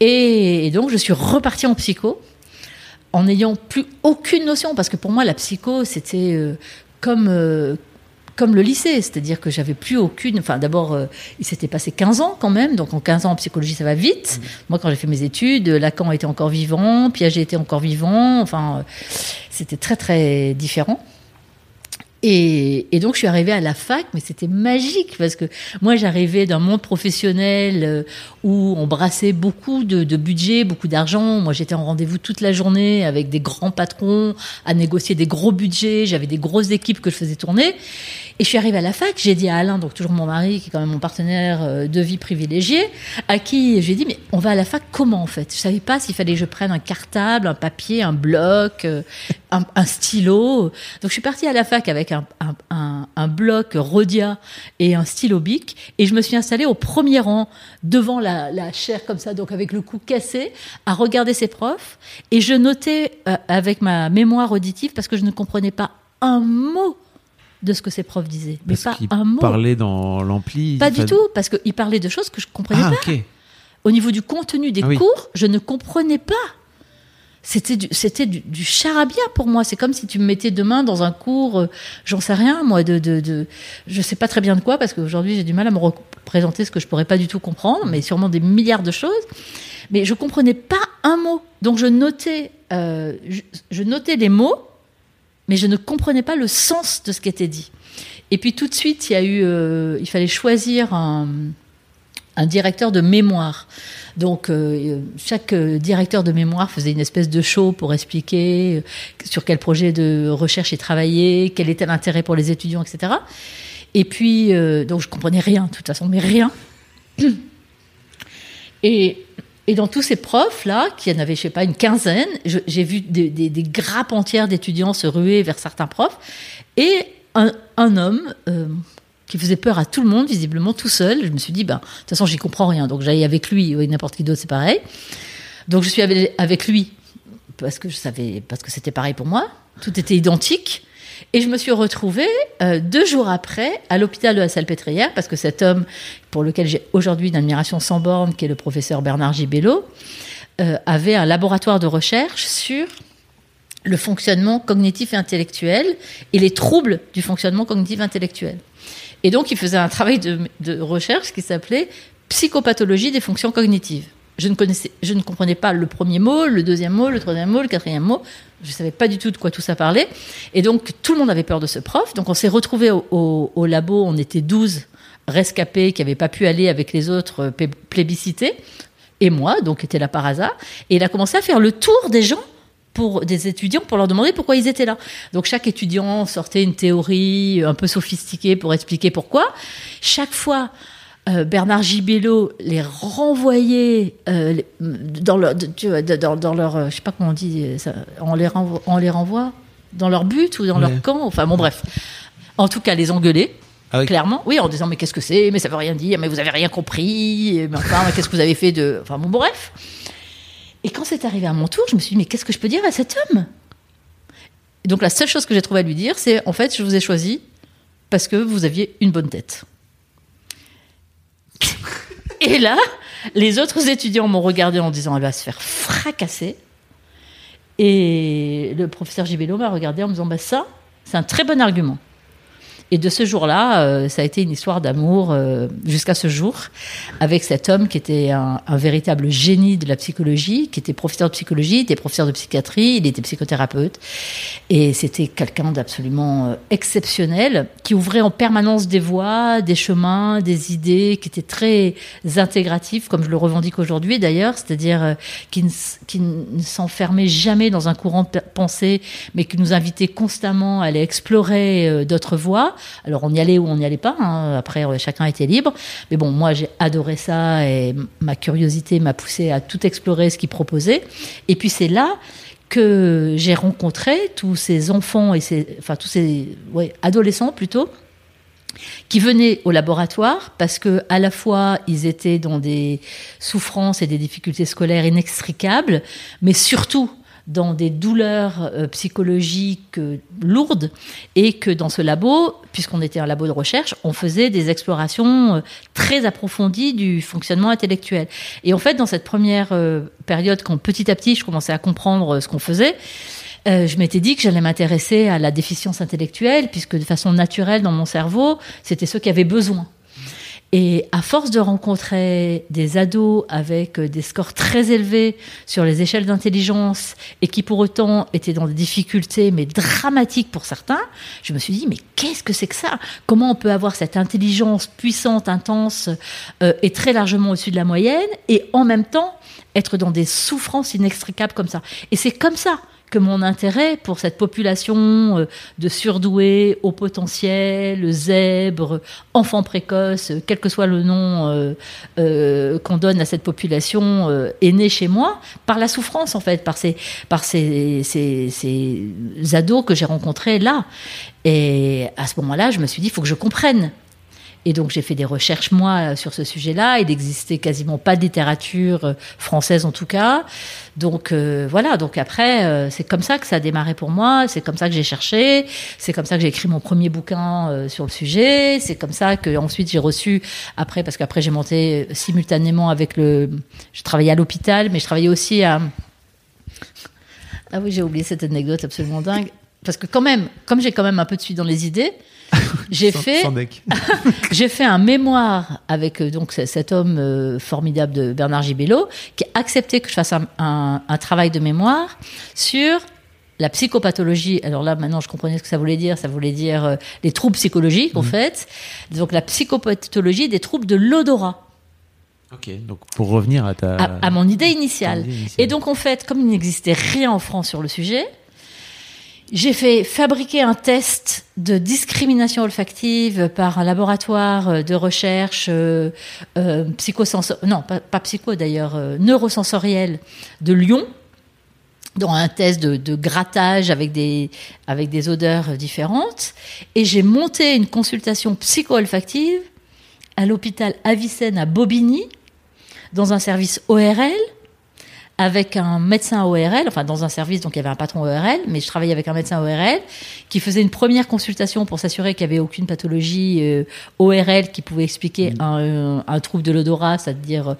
Et, et donc, je suis repartie en psycho en n'ayant plus aucune notion, parce que pour moi, la psycho, c'était euh, comme, euh, comme le lycée, c'est-à-dire que j'avais plus aucune. Enfin, d'abord, euh, il s'était passé 15 ans quand même, donc en 15 ans en psychologie, ça va vite. Moi, quand j'ai fait mes études, Lacan était encore vivant, Piaget était encore vivant, enfin, c'était très, très différent. Et, donc je suis arrivée à la fac, mais c'était magique parce que moi j'arrivais d'un monde professionnel euh, où on brassait beaucoup de, de budget, beaucoup d'argent. Moi j'étais en rendez-vous toute la journée avec des grands patrons à négocier des gros budgets. J'avais des grosses équipes que je faisais tourner. Et je suis arrivée à la fac, j'ai dit à Alain, donc toujours mon mari, qui est quand même mon partenaire euh, de vie privilégié, à qui j'ai dit, mais on va à la fac comment en fait? Je savais pas s'il fallait que je prenne un cartable, un papier, un bloc, euh, un, un, stylo. Donc je suis partie à la fac avec un, un, un, un bloc Rhodia et un stylo bic, et je me suis installée au premier rang devant la, la chaire comme ça, donc avec le cou cassé, à regarder ses profs, et je notais euh, avec ma mémoire auditive parce que je ne comprenais pas un mot de ce que ses profs disaient. Mais Parce pas un mot. parlait dans l'ampli. Pas du tout, parce qu'il parlait de choses que je comprenais Ah, pas. Au niveau du contenu des Ah oui. cours, je ne comprenais pas. C'était du, charabia pour moi. C'est comme si tu me mettais demain dans un cours, euh, j'en sais rien, moi, de, de, je sais pas très bien de quoi, parce qu'aujourd'hui j'ai du mal à me représenter ce que je pourrais pas du tout comprendre, mais sûrement des milliards de choses. Mais je comprenais pas un mot. Donc je notais, euh, je, notais les mots, mais je ne comprenais pas le sens de ce qui était dit. Et puis tout de suite, il y a eu, euh, il fallait choisir un directeur de mémoire. Donc euh, chaque euh, directeur de mémoire faisait une espèce de show pour expliquer euh, sur quel projet de recherche il travaillait, quel était l'intérêt pour les étudiants, etc. Et puis euh, donc je comprenais rien, de toute façon, mais rien. Et et dans tous ces profs-là, qui en avaient, je sais pas, une quinzaine, j'ai vu des, des- grappes entières d'étudiants se ruer vers certains profs, et un, un homme qui faisait peur à tout le monde, visiblement tout seul. Je me suis dit, ben, de toute façon, j'y comprends rien, donc j'allais avec lui, ou n'importe qui d'autre, c'est pareil. Donc je suis avec lui, parce que je savais, parce que c'était pareil pour moi, tout était identique. Et je me suis retrouvée euh, deux jours après à l'hôpital de la Salpêtrière parce que cet homme, pour lequel j'ai aujourd'hui une admiration sans borne, qui est le professeur Bernard Gibello, euh, avait un laboratoire de recherche sur le fonctionnement cognitif et intellectuel et les troubles du fonctionnement cognitif et intellectuel. Et donc, il faisait un travail de, recherche qui s'appelait psychopathologie des fonctions cognitives. je ne ne comprenais pas le premier mot, le deuxième mot, le troisième mot, le quatrième mot. Je savais pas du tout de quoi tout ça parlait. Et donc, tout le monde avait peur de ce prof. Donc, on s'est retrouvés au, au- labo. On était 12 rescapés qui n'avaient pas pu aller avec les autres plé- plébiscités. Et moi, donc, était là par hasard. Et il a commencé à faire le tour des gens pour des étudiants pour leur demander pourquoi ils étaient là. Donc chaque étudiant sortait une théorie un peu sophistiquée pour expliquer pourquoi. Chaque fois, euh, Bernard Gibello les renvoyait euh, les- dans leur, dans, dans leur, je sais pas comment on dit, ça, on les renvoie, on les renvoie dans leur but ou dans Ouais. leur camp. Enfin bon, bref. En tout cas, les engueuler. Ah oui. Clairement, oui, en disant mais qu'est-ce que c'est, mais ça veut rien dire, mais vous avez rien compris, mais enfin, qu'est-ce que vous avez fait de, enfin bon, bref. Et quand c'est arrivé à mon tour, je me suis dit, mais qu'est-ce que je peux dire à cet homme? Et Donc la seule chose que j'ai trouvé à lui dire, c'est en fait, je vous ai choisi parce que vous aviez une bonne tête. Et là, les autres étudiants m'ont regardé en disant, elle va se faire fracasser. Et le professeur Gibello m'a regardé en me disant, bah ça, c'est un très bon argument. Et de ce jour-là, euh, ça a été une histoire d'amour euh, jusqu'à ce jour, avec cet homme qui était un, un véritable génie de la psychologie, qui était professeur de psychologie, il était professeur de psychiatrie, il était psychothérapeute. Et c'était quelqu'un d'absolument euh, exceptionnel, qui ouvrait en permanence des voies, des chemins, des idées, qui était très intégratif, comme je le revendique aujourd'hui d'ailleurs, c'est-à-dire euh, qui ne, ne s'enfermait jamais dans un courant de pe- pensée, mais qui nous invitait constamment à aller explorer euh, d'autres voies. Alors on y allait ou on n'y allait pas, hein. après euh, chacun était libre. Mais bon, moi j'ai adoré ça et ma curiosité m'a poussé à tout explorer ce qu'il proposait. Et puis c'est là que j'ai rencontré tous ces enfants et enfin tous ces adolescents plutôt qui venaient au laboratoire parce que à la fois ils étaient dans des souffrances et des difficultés scolaires inextricables, mais surtout dans des douleurs euh, psychologiques euh, lourdes et que dans ce labo, puisqu'on était un labo de recherche, on faisait des explorations euh, très approfondies du fonctionnement intellectuel. Et en fait, dans cette première période, quand petit à petit je commençais à comprendre ce qu'on faisait, je m'étais dit que j'allais m'intéresser à la déficience intellectuelle, puisque de façon naturelle dans mon cerveau, c'était ceux qui avaient besoin. Et à force de rencontrer des ados avec euh, des scores très élevés sur les échelles d'intelligence et qui pour autant étaient dans des difficultés mais dramatiques pour certains, je me suis dit mais qu'est-ce que c'est que ça? Comment on peut avoir cette intelligence puissante, intense euh, et très largement au-dessus de la moyenne et en même temps être dans des souffrances inextricables comme ça? Et c'est comme ça que mon intérêt pour cette population euh, de surdoués, au potentiel, zèbres, enfants précoces, euh, quel que soit le nom euh, qu'on donne à cette population, est né chez moi par la souffrance en fait, par ces, par ces, ces, ces ados que j'ai rencontrés là. Et à ce moment-là, je me suis dit, il faut que je comprenne. Et donc j'ai fait des recherches moi sur ce sujet-là. Il n'existait quasiment pas de littérature euh, française en tout cas. Donc euh, voilà. Donc après euh, c'est comme ça que ça a démarré pour moi. C'est comme ça que j'ai cherché. C'est comme ça que j'ai écrit mon premier bouquin sur le sujet. C'est comme ça que ensuite j'ai reçu après parce qu'après j'ai monté simultanément avec le. Je travaillais à l'hôpital, mais je travaillais aussi à. Ah oui j'ai oublié cette anecdote absolument dingue. Parce que quand même, comme j'ai quand même un peu de suite dans les idées, j'ai fait j'ai fait un mémoire avec euh, donc cet homme euh, formidable de Bernard Gibello qui a accepté que je fasse un, un- un travail de mémoire sur la psychopathologie. Alors là, maintenant, je comprenais ce que ça voulait dire. Ça voulait dire euh, les troubles psychologiques, en fait. Donc la psychopathologie des troubles de l'odorat Ok, donc pour revenir à ta. à, à mon idée initiale. idée initiale. Et donc, en fait, comme il n'existait rien en France sur le sujet, j'ai fait fabriquer un test de discrimination olfactive par un laboratoire euh, de recherche euh, euh, psychosensor- non pas, psycho d'ailleurs euh, neurosensoriel de Lyon dans un test de, de grattage avec des, avec des odeurs différentes. Et j'ai monté une consultation psycho-olfactive à l'hôpital Avicenne à Bobigny, dans un service ORL, avec un médecin ORL, enfin dans un service, donc il y avait un patron ORL, mais je travaillais avec un médecin ORL qui faisait une première consultation pour s'assurer qu'il n'y avait aucune pathologie euh, ORL qui pouvait expliquer un, euh, un trouble de l'odorat, c'est-à-dire euh,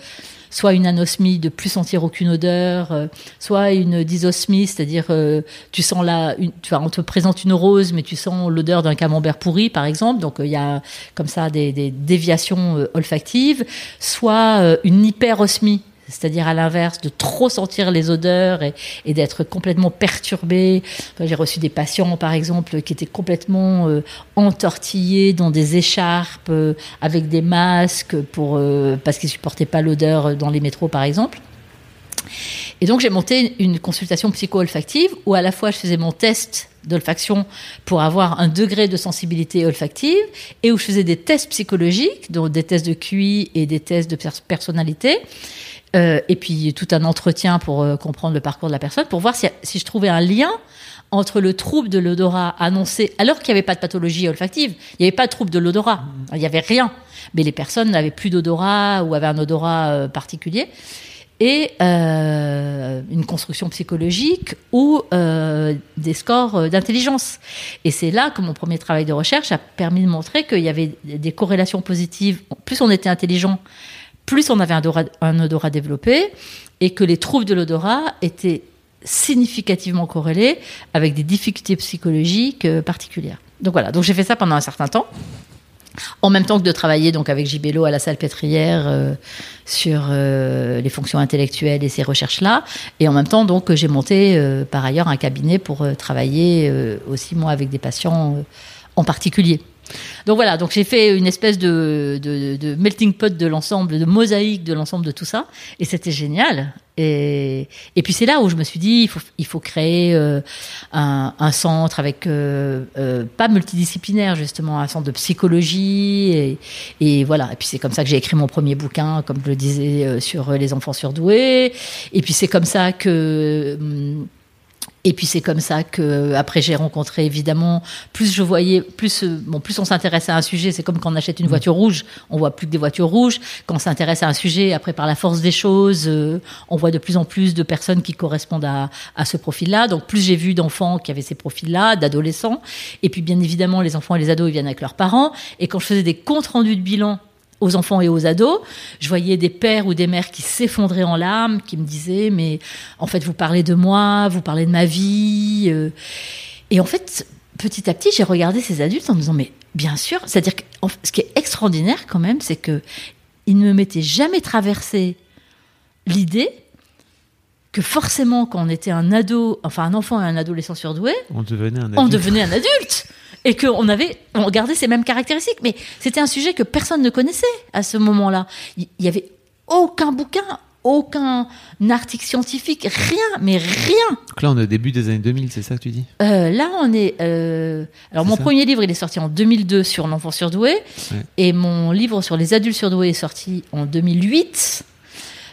soit une anosmie de plus sentir aucune odeur, euh, soit une dysosmie, c'est-à-dire euh, tu sens là, une, tu vois, on te présente une rose, mais tu sens l'odeur d'un camembert pourri, par exemple. Donc euh, il y a comme ça des, des déviations olfactives, soit une hyperosmie, c'est-à-dire à, l'inverse de trop sentir les odeurs et, d'être complètement perturbé. J'ai reçu des patients, par exemple, qui étaient complètement euh, entortillés dans des écharpes, euh, avec des masques, pour, euh, parce qu'ils supportaient pas l'odeur dans les métros, par exemple. Et donc j'ai monté une consultation psycho-olfactive où à la fois je faisais mon test d'olfaction pour avoir un degré de sensibilité olfactive et où je faisais des tests psychologiques, donc des tests de QI et des tests de personnalité. Euh, et puis tout un entretien pour euh, comprendre le parcours de la personne, pour voir si, si je trouvais un lien entre le trouble de l'odorat annoncé, alors qu'il n'y avait pas de pathologie olfactive, il n'y avait pas de trouble de l'odorat, il n'y avait rien, mais les personnes n'avaient plus d'odorat ou avaient un odorat euh, particulier et une construction psychologique ou des scores d'intelligence. Et c'est là que mon premier travail de recherche a permis de montrer qu'il y avait des corrélations positives. Plus on était intelligent, plus on avait un odorat, développé, et que les troubles de l'odorat étaient significativement corrélés avec des difficultés psychologiques particulières. Donc voilà, donc j'ai fait ça pendant un certain temps en même temps que de travailler donc avec Gibello à la salle pétrière euh, sur euh, les fonctions intellectuelles et ces recherches-là, et en même temps donc j'ai monté euh, par ailleurs un cabinet pour travailler aussi moi avec des patients en particulier. Donc voilà, donc j'ai fait une espèce de, melting pot de l'ensemble, de mosaïque de l'ensemble de tout ça, et c'était génial. Et, puis c'est là où je me suis dit, il faut, créer euh, un, centre avec euh, euh, pas multidisciplinaire justement, un centre de psychologie, et, et voilà. Et puis c'est comme ça que j'ai écrit mon premier bouquin, comme je le disais, sur les enfants surdoués. Et puis c'est comme ça que hum, et puis c'est comme ça que après j'ai rencontré évidemment plus je voyais plus euh, bon plus on s'intéresse à un sujet c'est comme quand on achète une mm. voiture rouge on voit plus que des voitures rouges. Quand on s'intéresse à un sujet après par la force des choses euh, on voit de plus en plus de personnes qui correspondent à, à ce profil-là. Donc plus j'ai vu d'enfants qui avaient ces profils-là d'adolescents. Et puis bien évidemment les enfants et les ados ils viennent avec leurs parents. Et quand je faisais des comptes rendus de bilan aux enfants et aux ados. Je voyais des pères ou des mères qui s'effondraient en larmes, qui me disaient mais en fait vous parlez de moi, vous parlez de ma vie. Euh. Et en fait, petit à petit, j'ai regardé ces adultes en me disant mais bien sûr, c'est-à-dire que ce qui est extraordinaire quand même, c'est que ils ne m'étaient jamais traversé l'idée que forcément quand on était un ado, enfin un enfant et un adolescent surdoué, on devenait un adulte. On devenait un adulte et qu'on avait, on gardait ces mêmes caractéristiques. Mais c'était un sujet que personne ne connaissait à ce moment-là. Il y avait aucun bouquin, aucun article scientifique, rien, mais rien. Donc là, on est au début des années 2000, c'est ça que tu dis? Euh, Là, on est. Euh... Alors, mon premier livre, il est sorti en 2002 sur l'enfant surdoué, et mon livre sur les adultes surdoués est sorti en 2008.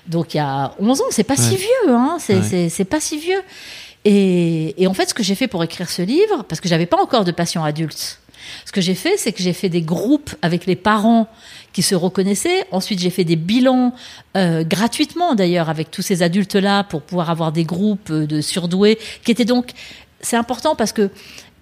Donc, il y a 11 ans, c'est pas si vieux, hein, c'est pas si vieux. Et, en fait, ce que j'ai fait pour écrire ce livre, parce que j'avais pas encore de patients adultes, ce que j'ai fait, c'est que j'ai fait des groupes avec les parents qui se reconnaissaient. Ensuite, j'ai fait des bilans euh, gratuitement, d'ailleurs, avec tous ces adultes-là, pour pouvoir avoir des groupes de surdoués, qui étaient donc... C'est important parce que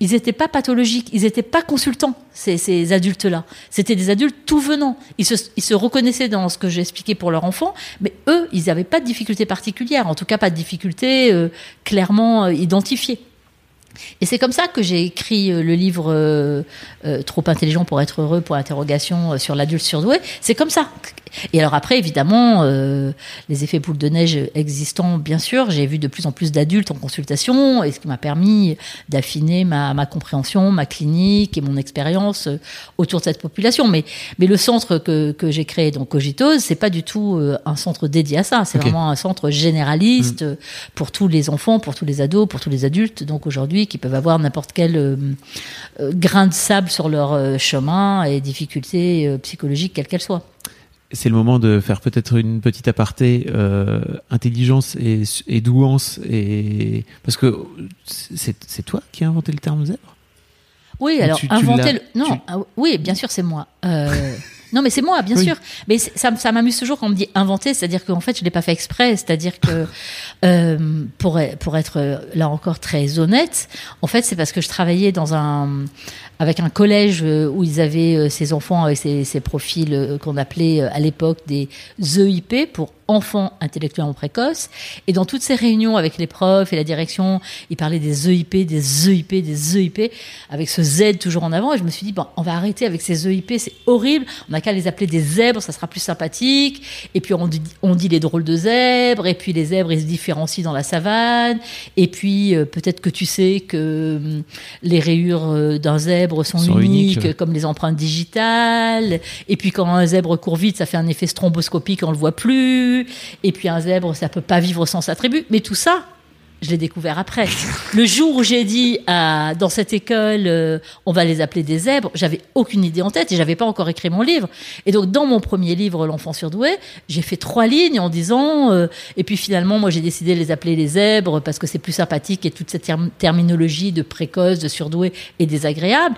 ils n'étaient pas pathologiques, ils n'étaient pas consultants, ces, adultes-là. C'était des adultes tout venant. Ils se, reconnaissaient dans ce que j'ai expliqué pour leur enfant, mais eux, ils n'avaient pas de difficultés particulières, en tout cas pas de difficultés euh, clairement euh, identifiées. Et c'est comme ça que j'ai écrit euh, le livre Trop intelligent pour être heureux pour interrogation sur l'adulte surdoué. C'est comme ça. Et alors après, évidemment, les effets boule de neige existant, bien sûr, j'ai vu de plus en plus d'adultes en consultation, et ce qui m'a permis d'affiner ma, ma, compréhension, ma clinique et mon expérience autour de cette population. Mais, mais le centre que, que j'ai créé, donc Cogitose, c'est pas du tout un centre dédié à ça. C'est vraiment un centre généraliste mmh. pour tous les enfants, pour tous les ados, pour tous les adultes. Donc aujourd'hui, qui peuvent avoir n'importe quel euh, euh, grain de sable sur leur euh, chemin et difficultés psychologiques quelles qu'elles soient. C'est le moment de faire peut-être une petite aparté intelligence et, douance et parce que c'est toi qui as inventé le terme zèbre? Oui, alors inventer le non, ah oui, bien sûr c'est moi. Non, mais c'est moi, bien sûr. Mais ça, ça m'amuse toujours quand on me dit inventer, c'est-à-dire qu'en fait, je l'ai pas fait exprès. C'est-à-dire que euh, pour pour être euh, là encore très honnête, en fait, c'est parce que je travaillais dans un avec un collège euh, où ils avaient ces enfants avec ces, ces profils qu'on appelait à l'époque des EIP pour enfants intellectuellement précoces. Et dans toutes ces réunions avec les profs et la direction, ils parlaient des EIP, des EIP, des EIP, avec ce Z toujours en avant. Et je me suis dit, bon, on va arrêter avec ces EIP, c'est horrible. On n'a qu'à les appeler des zèbres, ça sera plus sympathique. Et puis on dit, on dit les drôles de zèbres, et puis les zèbres, ils se différencient dans la savane. Et puis euh, peut-être que tu sais que hum, les rayures euh, d'un zèbre sont, Sont uniques, uniques, comme les empreintes digitales. Et puis quand un zèbre court vite, ça fait un effet stromboscopique, on le voit plus. Et puis un zèbre, ça peut pas vivre sans sa tribu. Mais tout ça, je l'ai découvert après. Le jour où j'ai dit à, dans cette école, euh, on va les appeler des zèbres, j'avais aucune idée en tête et j'avais pas encore écrit mon livre. Et donc dans mon premier livre, L'enfant surdoué, j'ai fait trois lignes en disant, euh, et puis finalement moi j'ai décidé de les appeler les zèbres parce que c'est plus sympathique et toute cette term- terminologie de précoce, de surdoué est désagréable.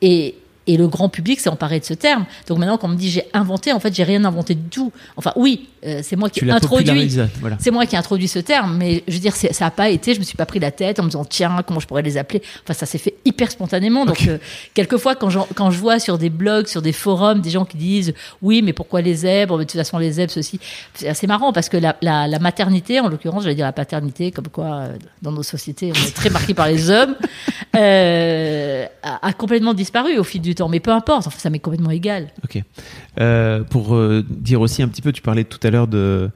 Et et le grand public s'est emparé de ce terme. Donc maintenant, quand on me dit j'ai inventé, en fait, j'ai rien inventé du tout. Enfin, oui, euh, c'est moi qui ai introduit. voilà. C'est moi qui ai introduit ce terme, mais je veux dire, ça n'a pas été, je me suis pas pris la tête en me disant, tiens, comment je pourrais les appeler? Enfin, ça s'est fait hyper spontanément. Donc, Ok. euh, quelquefois, quand, je vois sur des blogs, sur des forums, des gens qui disent, oui, mais pourquoi les zèbres? Mais de toute façon, les zèbres, ceci. C'est assez marrant parce que la, la, la maternité, en l'occurrence, j'allais dire la paternité, comme quoi, euh, dans nos sociétés, on est très marqué par les hommes, euh, a, a complètement disparu au fil du temps. Mais peu importe, enfin, ça m'est complètement égal. Ok. Euh, pour euh, dire aussi un petit peu, tu parlais tout à l'heure de,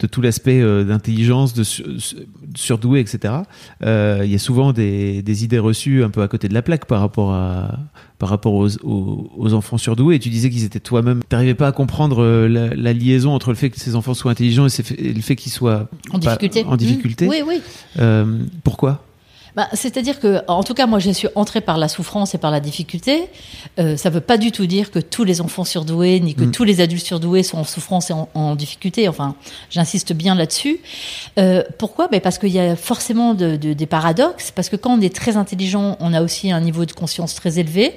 de tout l'aspect euh, d'intelligence, de su- su- surdoué, etc. Il y a souvent des, des idées reçues un peu à côté de la plaque par rapport à par rapport aux, aux, aux enfants surdoués. Et tu disais qu'ils étaient toi-même. T'arrivais pas à comprendre la, la liaison entre le fait que ces enfants soient intelligents et, le fait qu'ils soient En difficulté. en difficulté. Mmh. Oui, oui. Pourquoi? Bah, C'est-à-dire que, en tout cas, moi, je suis entrée par la souffrance et par la difficulté. Euh, ça ne veut pas du tout dire que tous les enfants surdoués, ni que Mm. tous les adultes surdoués sont en souffrance et en, en difficulté. Enfin, j'insiste bien là-dessus. Euh, pourquoi? Ben Parce qu'il y a forcément de- de- des paradoxes. Parce que quand on est très intelligent, on a aussi un niveau de conscience très élevé.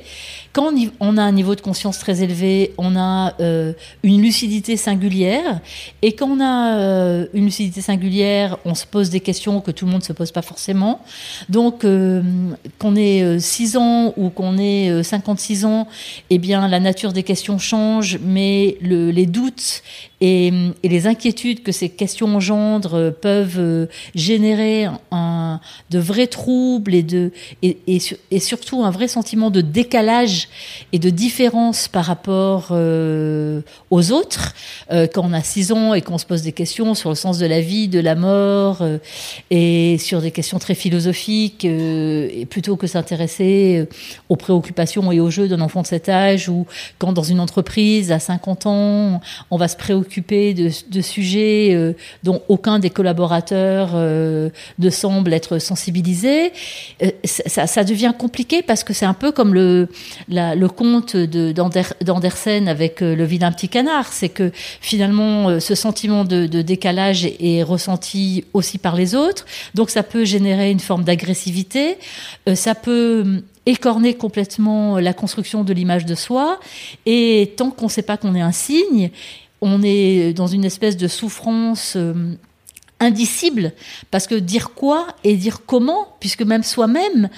Quand on a un niveau de conscience très élevé, on a euh, une lucidité singulière. Et quand on a euh, une lucidité singulière, on se pose des questions que tout le monde ne se pose pas forcément. Donc, euh, qu'on ait 6 ans ou qu'on ait euh, 56 ans, eh bien, la nature des questions change, mais le- les doutes et, les inquiétudes que ces questions engendrent euh, peuvent euh, générer de vrais troubles et, surtout un vrai sentiment de décalage et de différence par rapport euh, aux autres. Quand on a 6 ans et qu'on se pose des questions sur le sens de la vie, de la mort, et sur des questions très philosophiques, plutôt que s'intéresser aux préoccupations et aux jeux d'un enfant de cet âge, ou quand dans une entreprise à 50 ans, on va se préoccuper de, sujets euh, dont aucun des collaborateurs euh, ne semble être sensibilisé, euh, ça, devient compliqué parce que c'est un peu comme le, conte de- d'Ander- d'Andersen avec le vilain petit canard. C'est que finalement, ce sentiment de, de décalage est, ressenti aussi par les autres. Donc ça peut générer une forme d'agressivité. Ça peut hum, écorner complètement la construction de l'image de soi. Et tant qu'on ne sait pas qu'on est un signe, on est dans une espèce de souffrance euh, indicible, parce que dire quoi et dire comment, puisque même soi-même,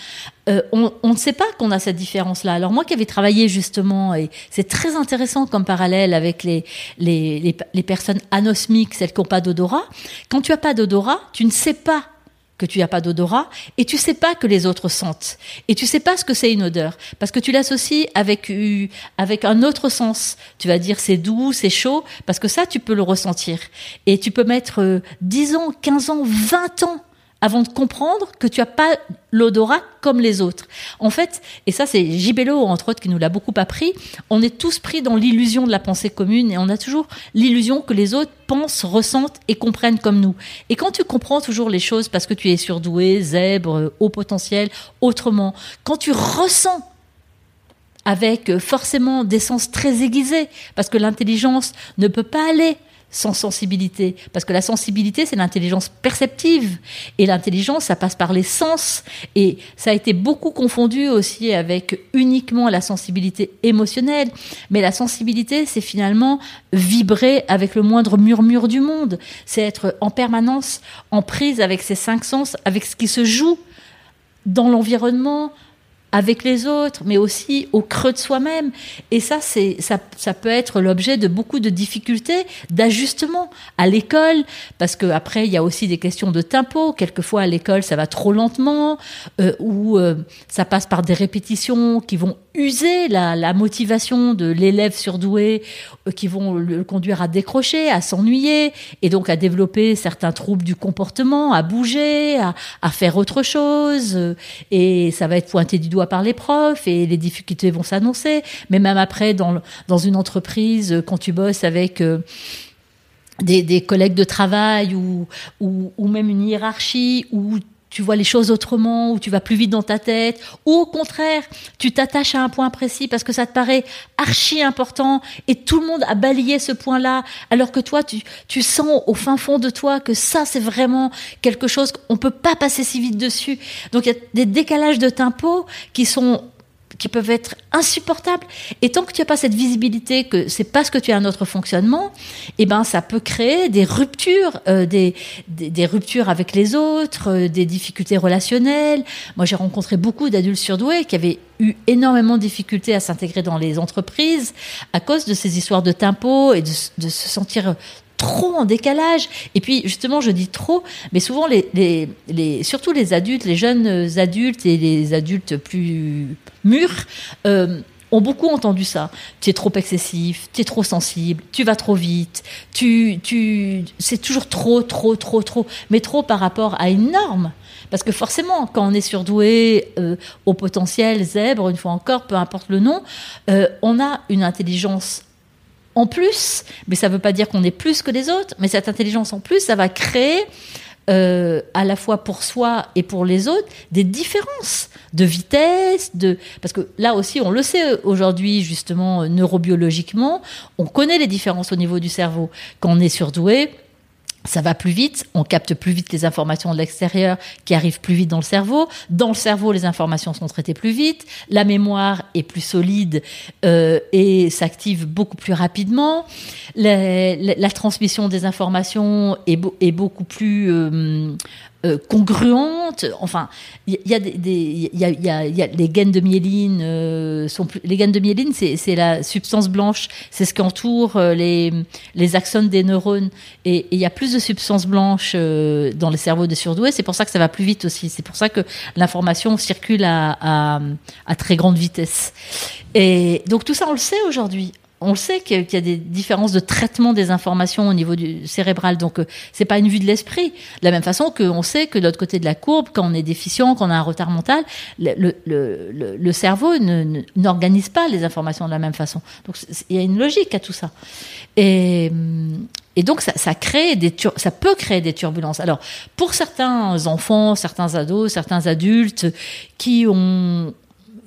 euh, on, ne sait pas qu'on a cette différence-là. Alors moi qui avais travaillé justement, et c'est très intéressant comme parallèle avec les, les, les, les personnes anosmiques, celles qui n'ont pas d'odorat, quand tu as pas d'odorat, tu ne sais pas que tu n'as pas d'odorat et tu sais pas que les autres sentent. Et tu sais pas ce que c'est une odeur. Parce que tu l'associes avec avec un autre sens. Tu vas dire c'est doux c'est chaud. Parce que ça tu peux le ressentir. Et tu peux mettre euh, 10 ans 15 ans 20 ans avant de comprendre que tu as pas l'odorat comme les autres. En fait, et ça c'est Gibello entre autres qui nous l'a beaucoup appris, on est tous pris dans l'illusion de la pensée commune et on a toujours l'illusion que les autres pensent, ressentent et comprennent comme nous. Et quand tu comprends toujours les choses parce que tu es surdoué, zèbre, euh, haut potentiel, autrement, quand tu ressens avec euh, forcément des sens très aiguisés, parce que l'intelligence ne peut pas aller sans sensibilité, parce que la sensibilité, c'est l'intelligence perceptive, et l'intelligence, ça passe par les sens, et ça a été beaucoup confondu aussi avec uniquement la sensibilité émotionnelle, mais la sensibilité, c'est finalement vibrer avec le moindre murmure du monde, c'est être en permanence en prise avec ses cinq sens, avec ce qui se joue dans l'environnement, avec les autres, mais aussi au creux de soi-même. Et ça, c'est ça, ça peut être l'objet de beaucoup de difficultés d'ajustement à l'école, parce que après il y a aussi des questions de tempo. Quelquefois à l'école ça va trop lentement, euh, ou euh, ça passe par des répétitions qui vont user la, la motivation de l'élève surdoué, euh, qui vont le conduire à décrocher, à s'ennuyer, et donc à développer certains troubles du comportement, à bouger, à, à faire autre chose, euh, et ça va être pointé du doigt par les profs, et les difficultés vont s'annoncer. Mais même après, dans, dans une entreprise, euh, quand tu bosses avec des, des, collègues de travail ou, ou, ou, même une hiérarchie où tu vois les choses autrement, ou tu vas plus vite dans ta tête, ou au contraire, tu t'attaches à un point précis parce que ça te paraît archi important et tout le monde a balayé ce point-là, alors que toi, tu, tu sens au fin fond de toi que ça, c'est vraiment quelque chose qu'on peut pas passer si vite dessus. Donc il y a des décalages de tempo qui sont qui peuvent être insupportables. Et tant que tu n'as pas cette visibilité que c'est parce que tu as un autre fonctionnement, eh ben ça peut créer des ruptures, euh, des, des, ruptures avec les autres, euh, des difficultés relationnelles. Moi, j'ai rencontré beaucoup d'adultes surdoués qui avaient eu énormément de difficultés à s'intégrer dans les entreprises à cause de ces histoires de tempo et de, de se sentir trop en décalage. Et puis justement, je dis trop, mais souvent les, les, les, surtout les adultes, les jeunes adultes et les adultes plus mûrs. Euh, ont beaucoup entendu ça. Tu es trop excessif, tu es trop sensible, tu vas trop vite, tu, tu, c'est toujours trop, trop, trop, trop, mais trop par rapport à une norme. Parce que forcément, quand on est surdoué euh, au potentiel zèbre, une fois encore, peu importe le nom, euh, on a une intelligence en plus, mais ça ne veut pas dire qu'on est plus que les autres, mais cette intelligence en plus, ça va créer euh, à la fois pour soi et pour les autres des différences de vitesse, de parce que là aussi on le sait aujourd'hui justement neurobiologiquement, on connaît les différences au niveau du cerveau. Quand on est surdoué, ça va plus vite, on capte plus vite les informations de l'extérieur qui arrivent plus vite dans le cerveau. Dans le cerveau, les informations sont traitées plus vite, la mémoire est plus solide euh, et s'active beaucoup plus rapidement. La, transmission des informations est, est beaucoup plus euh, euh, congruente. Enfin, il y, a des, les gaines de myéline euh, les gaines de myéline, c'est la substance blanche, c'est ce qui entoure euh, les axones des neurones. Et il y a plus de substances blanches euh, dans les cerveaux des surdoués. C'est pour ça que ça va plus vite aussi. C'est pour ça que l'information circule à très grande vitesse. Et donc tout ça, on le sait aujourd'hui on le sait qu'il y a des différences de traitement des informations au niveau du cérébral, donc euh, c'est pas une vue de l'esprit. De la même façon qu'on sait que de l'autre côté de la courbe, quand on est déficient, quand on a un retard mental, le, cerveau n'organise pas les informations de la même façon. Donc il y a une logique à tout ça. Et, et donc ça, ça crée des ça peut créer des turbulences. Alors pour certains enfants, certains ados, certains adultes qui ont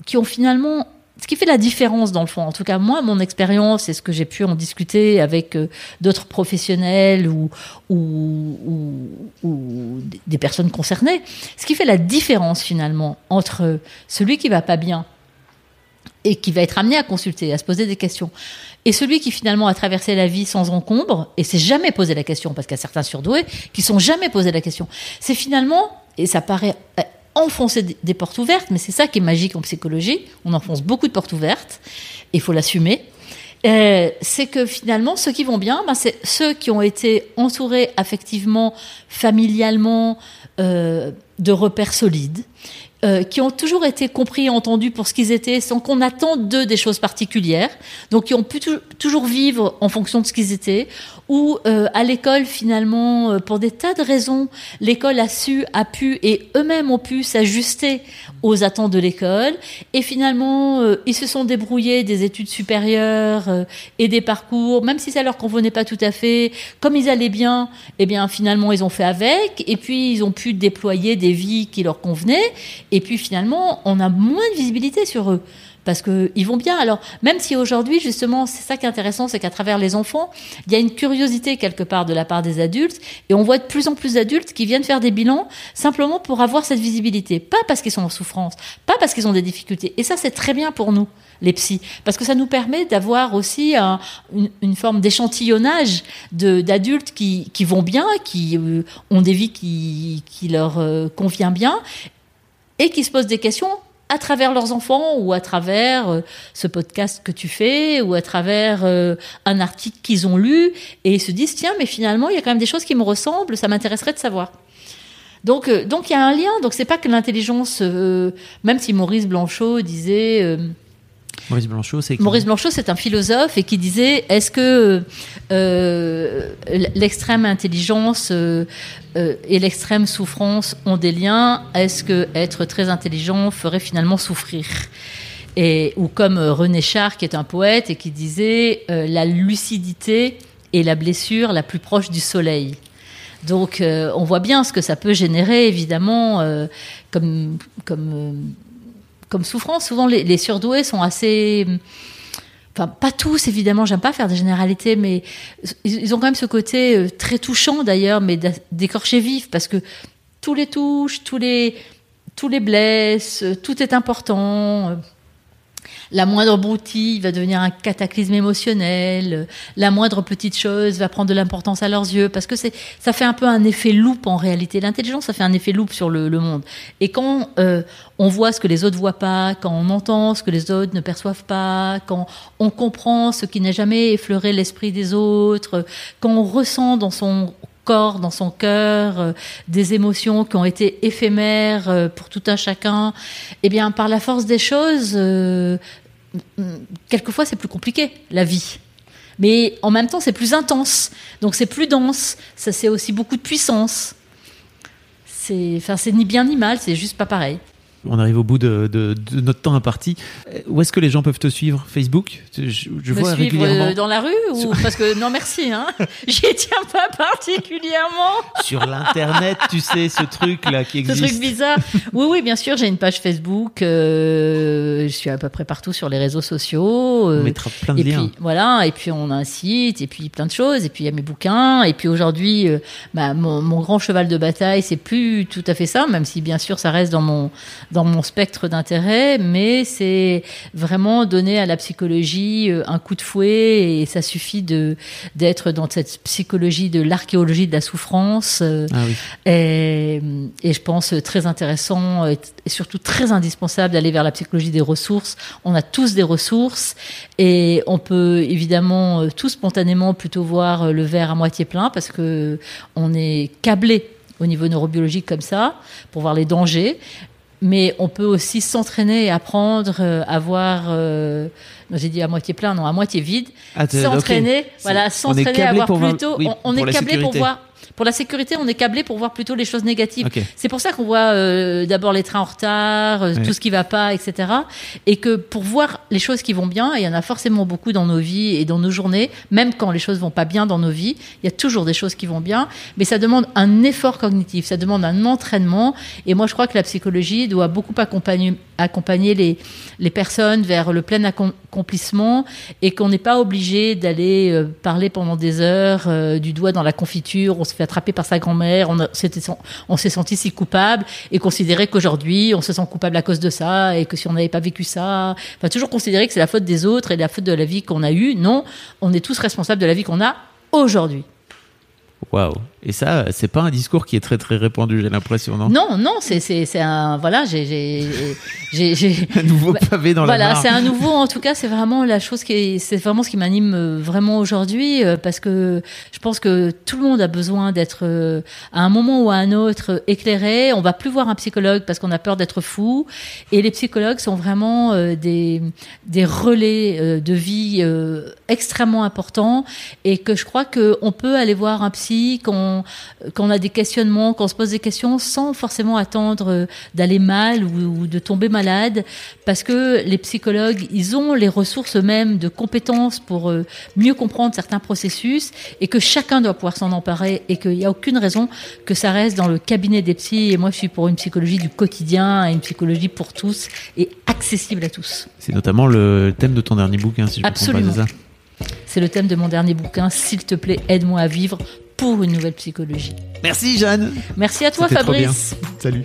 qui ont finalement ce qui fait la différence dans le fond, en tout cas moi, mon expérience et ce que j'ai pu en discuter avec euh, d'autres professionnels ou, ou, des personnes concernées, ce qui fait la différence finalement entre celui qui va pas bien et qui va être amené à consulter, à se poser des questions, et celui qui finalement a traversé la vie sans encombre et s'est jamais posé la question, parce qu'il y a certains surdoués qui sont jamais posé la question, c'est finalement, et ça paraît enfoncer des portes ouvertes, mais c'est ça qui est magique en psychologie. On enfonce beaucoup de portes ouvertes, il faut l'assumer. Euh, c'est que finalement, ceux qui vont bien, ben, c'est ceux qui ont été entourés affectivement, familialement, euh, de repères solides, euh, qui ont toujours été compris et entendus pour ce qu'ils étaient, sans qu'on attende d'eux des choses particulières, donc qui ont pu toujours vivre en fonction de ce qu'ils étaient, ou euh, à l'école finalement, euh, pour des tas de raisons, l'école a su, a pu et eux-mêmes ont pu s'ajuster aux attentes de l'école, et finalement euh, ils se sont débrouillés des études supérieures euh, et des parcours, même si ça leur convenait pas tout à fait, comme ils allaient bien, eh bien finalement ils ont fait avec, et puis ils ont pu déployer des vies qui leur convenaient, et puis finalement on a moins de visibilité sur eux parce qu'ils vont bien. Alors, même si aujourd'hui, justement, c'est ça qui est intéressant, c'est qu'à travers les enfants, il y a une curiosité quelque part de la part des adultes, et on voit de plus en plus d'adultes qui viennent faire des bilans simplement pour avoir cette visibilité. Pas parce qu'ils sont en souffrance, pas parce qu'ils ont des difficultés. Et ça, c'est très bien pour nous les psys, parce que ça nous permet d'avoir aussi un, une, forme d'échantillonnage d'adultes qui, vont bien, qui euh, ont des vies qui, qui leur euh, convient bien, et qui se posent des questions à travers leurs enfants ou à travers euh, ce podcast que tu fais ou à travers euh, un article qu'ils ont lu et ils se disent tiens mais finalement il y a quand même des choses qui me ressemblent ça m'intéresserait de savoir. Donc euh, donc il y a un lien. Donc c'est pas que l'intelligence même si Maurice Blanchot disait Maurice Blanchot, c'est Maurice Blanchot, c'est un philosophe et qui disait est-ce que euh, l'extrême intelligence euh, euh, et l'extrême souffrance ont des liens Est-ce que être très intelligent ferait finalement souffrir? Ou comme René Char, qui est un poète et qui disait la lucidité est la blessure la plus proche du soleil. Donc, on voit bien ce que ça peut générer, évidemment, comme comme souffrance. Souvent, les, surdoués sont assez. Enfin, pas tous, évidemment, j'aime pas faire des généralités, mais ils, ont quand même ce côté euh, très touchant d'ailleurs, mais d'écorcher vif, parce que tous les touches, tous les, tous les blesses, tout est important la moindre broutille va devenir un cataclysme émotionnel, la moindre petite chose va prendre de l'importance à leurs yeux, parce que c'est, ça fait un peu un effet loupe en réalité. L'intelligence, ça fait un effet loupe sur le, monde. Et quand euh, on voit ce que les autres voient pas, quand on entend ce que les autres ne perçoivent pas, quand on comprend ce qui n'a jamais effleuré l'esprit des autres, quand on ressent dans son dans son cœur, euh, des émotions qui ont été éphémères euh, pour tout un chacun, eh bien, par la force des choses, euh, quelquefois c'est plus compliqué, la vie. Mais en même temps, c'est plus intense, donc c'est plus dense, ça c'est aussi beaucoup de puissance. C'est, enfin, c'est ni bien ni mal, c'est juste pas pareil. On arrive au bout de, notre temps imparti. Euh, où est-ce que les gens peuvent te suivre? Facebook? Je, je vois régulièrement. Euh, dans la rue ou parce que non merci, hein. J'y tiens pas particulièrement. Sur l'internet, tu sais ce truc là qui existe. Ce truc bizarre. Oui oui, bien sûr, j'ai une page Facebook. Euh, je suis à peu près partout sur les réseaux sociaux. on mettra plein de et liens. Puis, voilà, et puis on a un site et puis plein de choses et puis il y a mes bouquins et puis aujourd'hui, bah, mon, mon, grand cheval de bataille, c'est plus tout à fait ça, même si bien sûr ça reste dans mon dans mon spectre d'intérêt, mais c'est vraiment donner à la psychologie euh, un coup de fouet et ça suffit de d'être dans cette psychologie de l'archéologie de la souffrance. Euh, ah et, et, je pense très intéressant et, surtout très indispensable d'aller vers la psychologie des ressources. On a tous des ressources et on peut évidemment euh, tout spontanément plutôt voir le verre à moitié plein parce que on est câblé au niveau neurobiologique comme ça pour voir les dangers mais on peut aussi s'entraîner et apprendre euh, à voir. Euh, j'ai dit à moitié plein, non, à moitié vide. Ah, s'entraîner, voilà, s'entraîner à voir plutôt. on, est câblé pour voir pour la sécurité, on est câblé pour voir plutôt les choses négatives. C'est pour ça qu'on voit euh, d'abord les trains en retard, euh, tout ce qui va pas, etc. Et que pour voir les choses qui vont bien, il y en a forcément beaucoup dans nos vies et dans nos journées, même quand les choses vont pas bien dans nos vies, il y a toujours des choses qui vont bien, mais ça demande un effort cognitif, ça demande un entraînement. Et moi, je crois que la psychologie doit beaucoup accompagner, accompagner les, les personnes vers le plein accomplissement et qu'on n'est pas obligé d'aller euh, parler pendant des heures du doigt dans la confiture, on se fait attrapé par sa grand-mère, on, on s'est senti si coupable et considérer qu'aujourd'hui on se sent coupable à cause de ça et que si on n'avait pas vécu ça, enfin toujours considérer que c'est la faute des autres et la faute de la vie qu'on a eue. Non, on est tous responsables de la vie qu'on a aujourd'hui. Waouh Et ça, c'est pas un discours qui est très très répandu, j'ai l'impression, non? Non, non, c'est c'est un voilà, j'ai j'ai un nouveau pavé dans la Voilà, c'est un nouveau. En tout cas, c'est vraiment la chose qui c'est vraiment ce qui m'anime euh, vraiment aujourd'hui euh, parce que je pense que tout le monde a besoin d'être euh, à un moment ou à un autre éclairé. On va plus voir un psychologue parce qu'on a peur d'être fou. Et les psychologues sont vraiment des des relais de vie extrêmement importants et que je crois que on peut aller voir un psy qu'on a des questionnements, qu'on se pose des questions sans forcément attendre euh, d'aller mal ou, de tomber malade, parce que les psychologues, ils ont les ressources eux-mêmes de compétences pour euh, mieux comprendre certains processus, et que chacun doit pouvoir s'en emparer, et qu'il n'y a aucune raison que ça reste dans le cabinet des psys. Et moi, je suis pour une psychologie du quotidien, une psychologie pour tous, et accessible à tous. C'est notamment le thème de ton dernier bouquin, si je Absolument. c'est le thème de mon dernier bouquin, S'il te plaît, aide-moi à vivre pour une nouvelle psychologie. Merci Jeanne. Merci à toi Fabrice. Salut.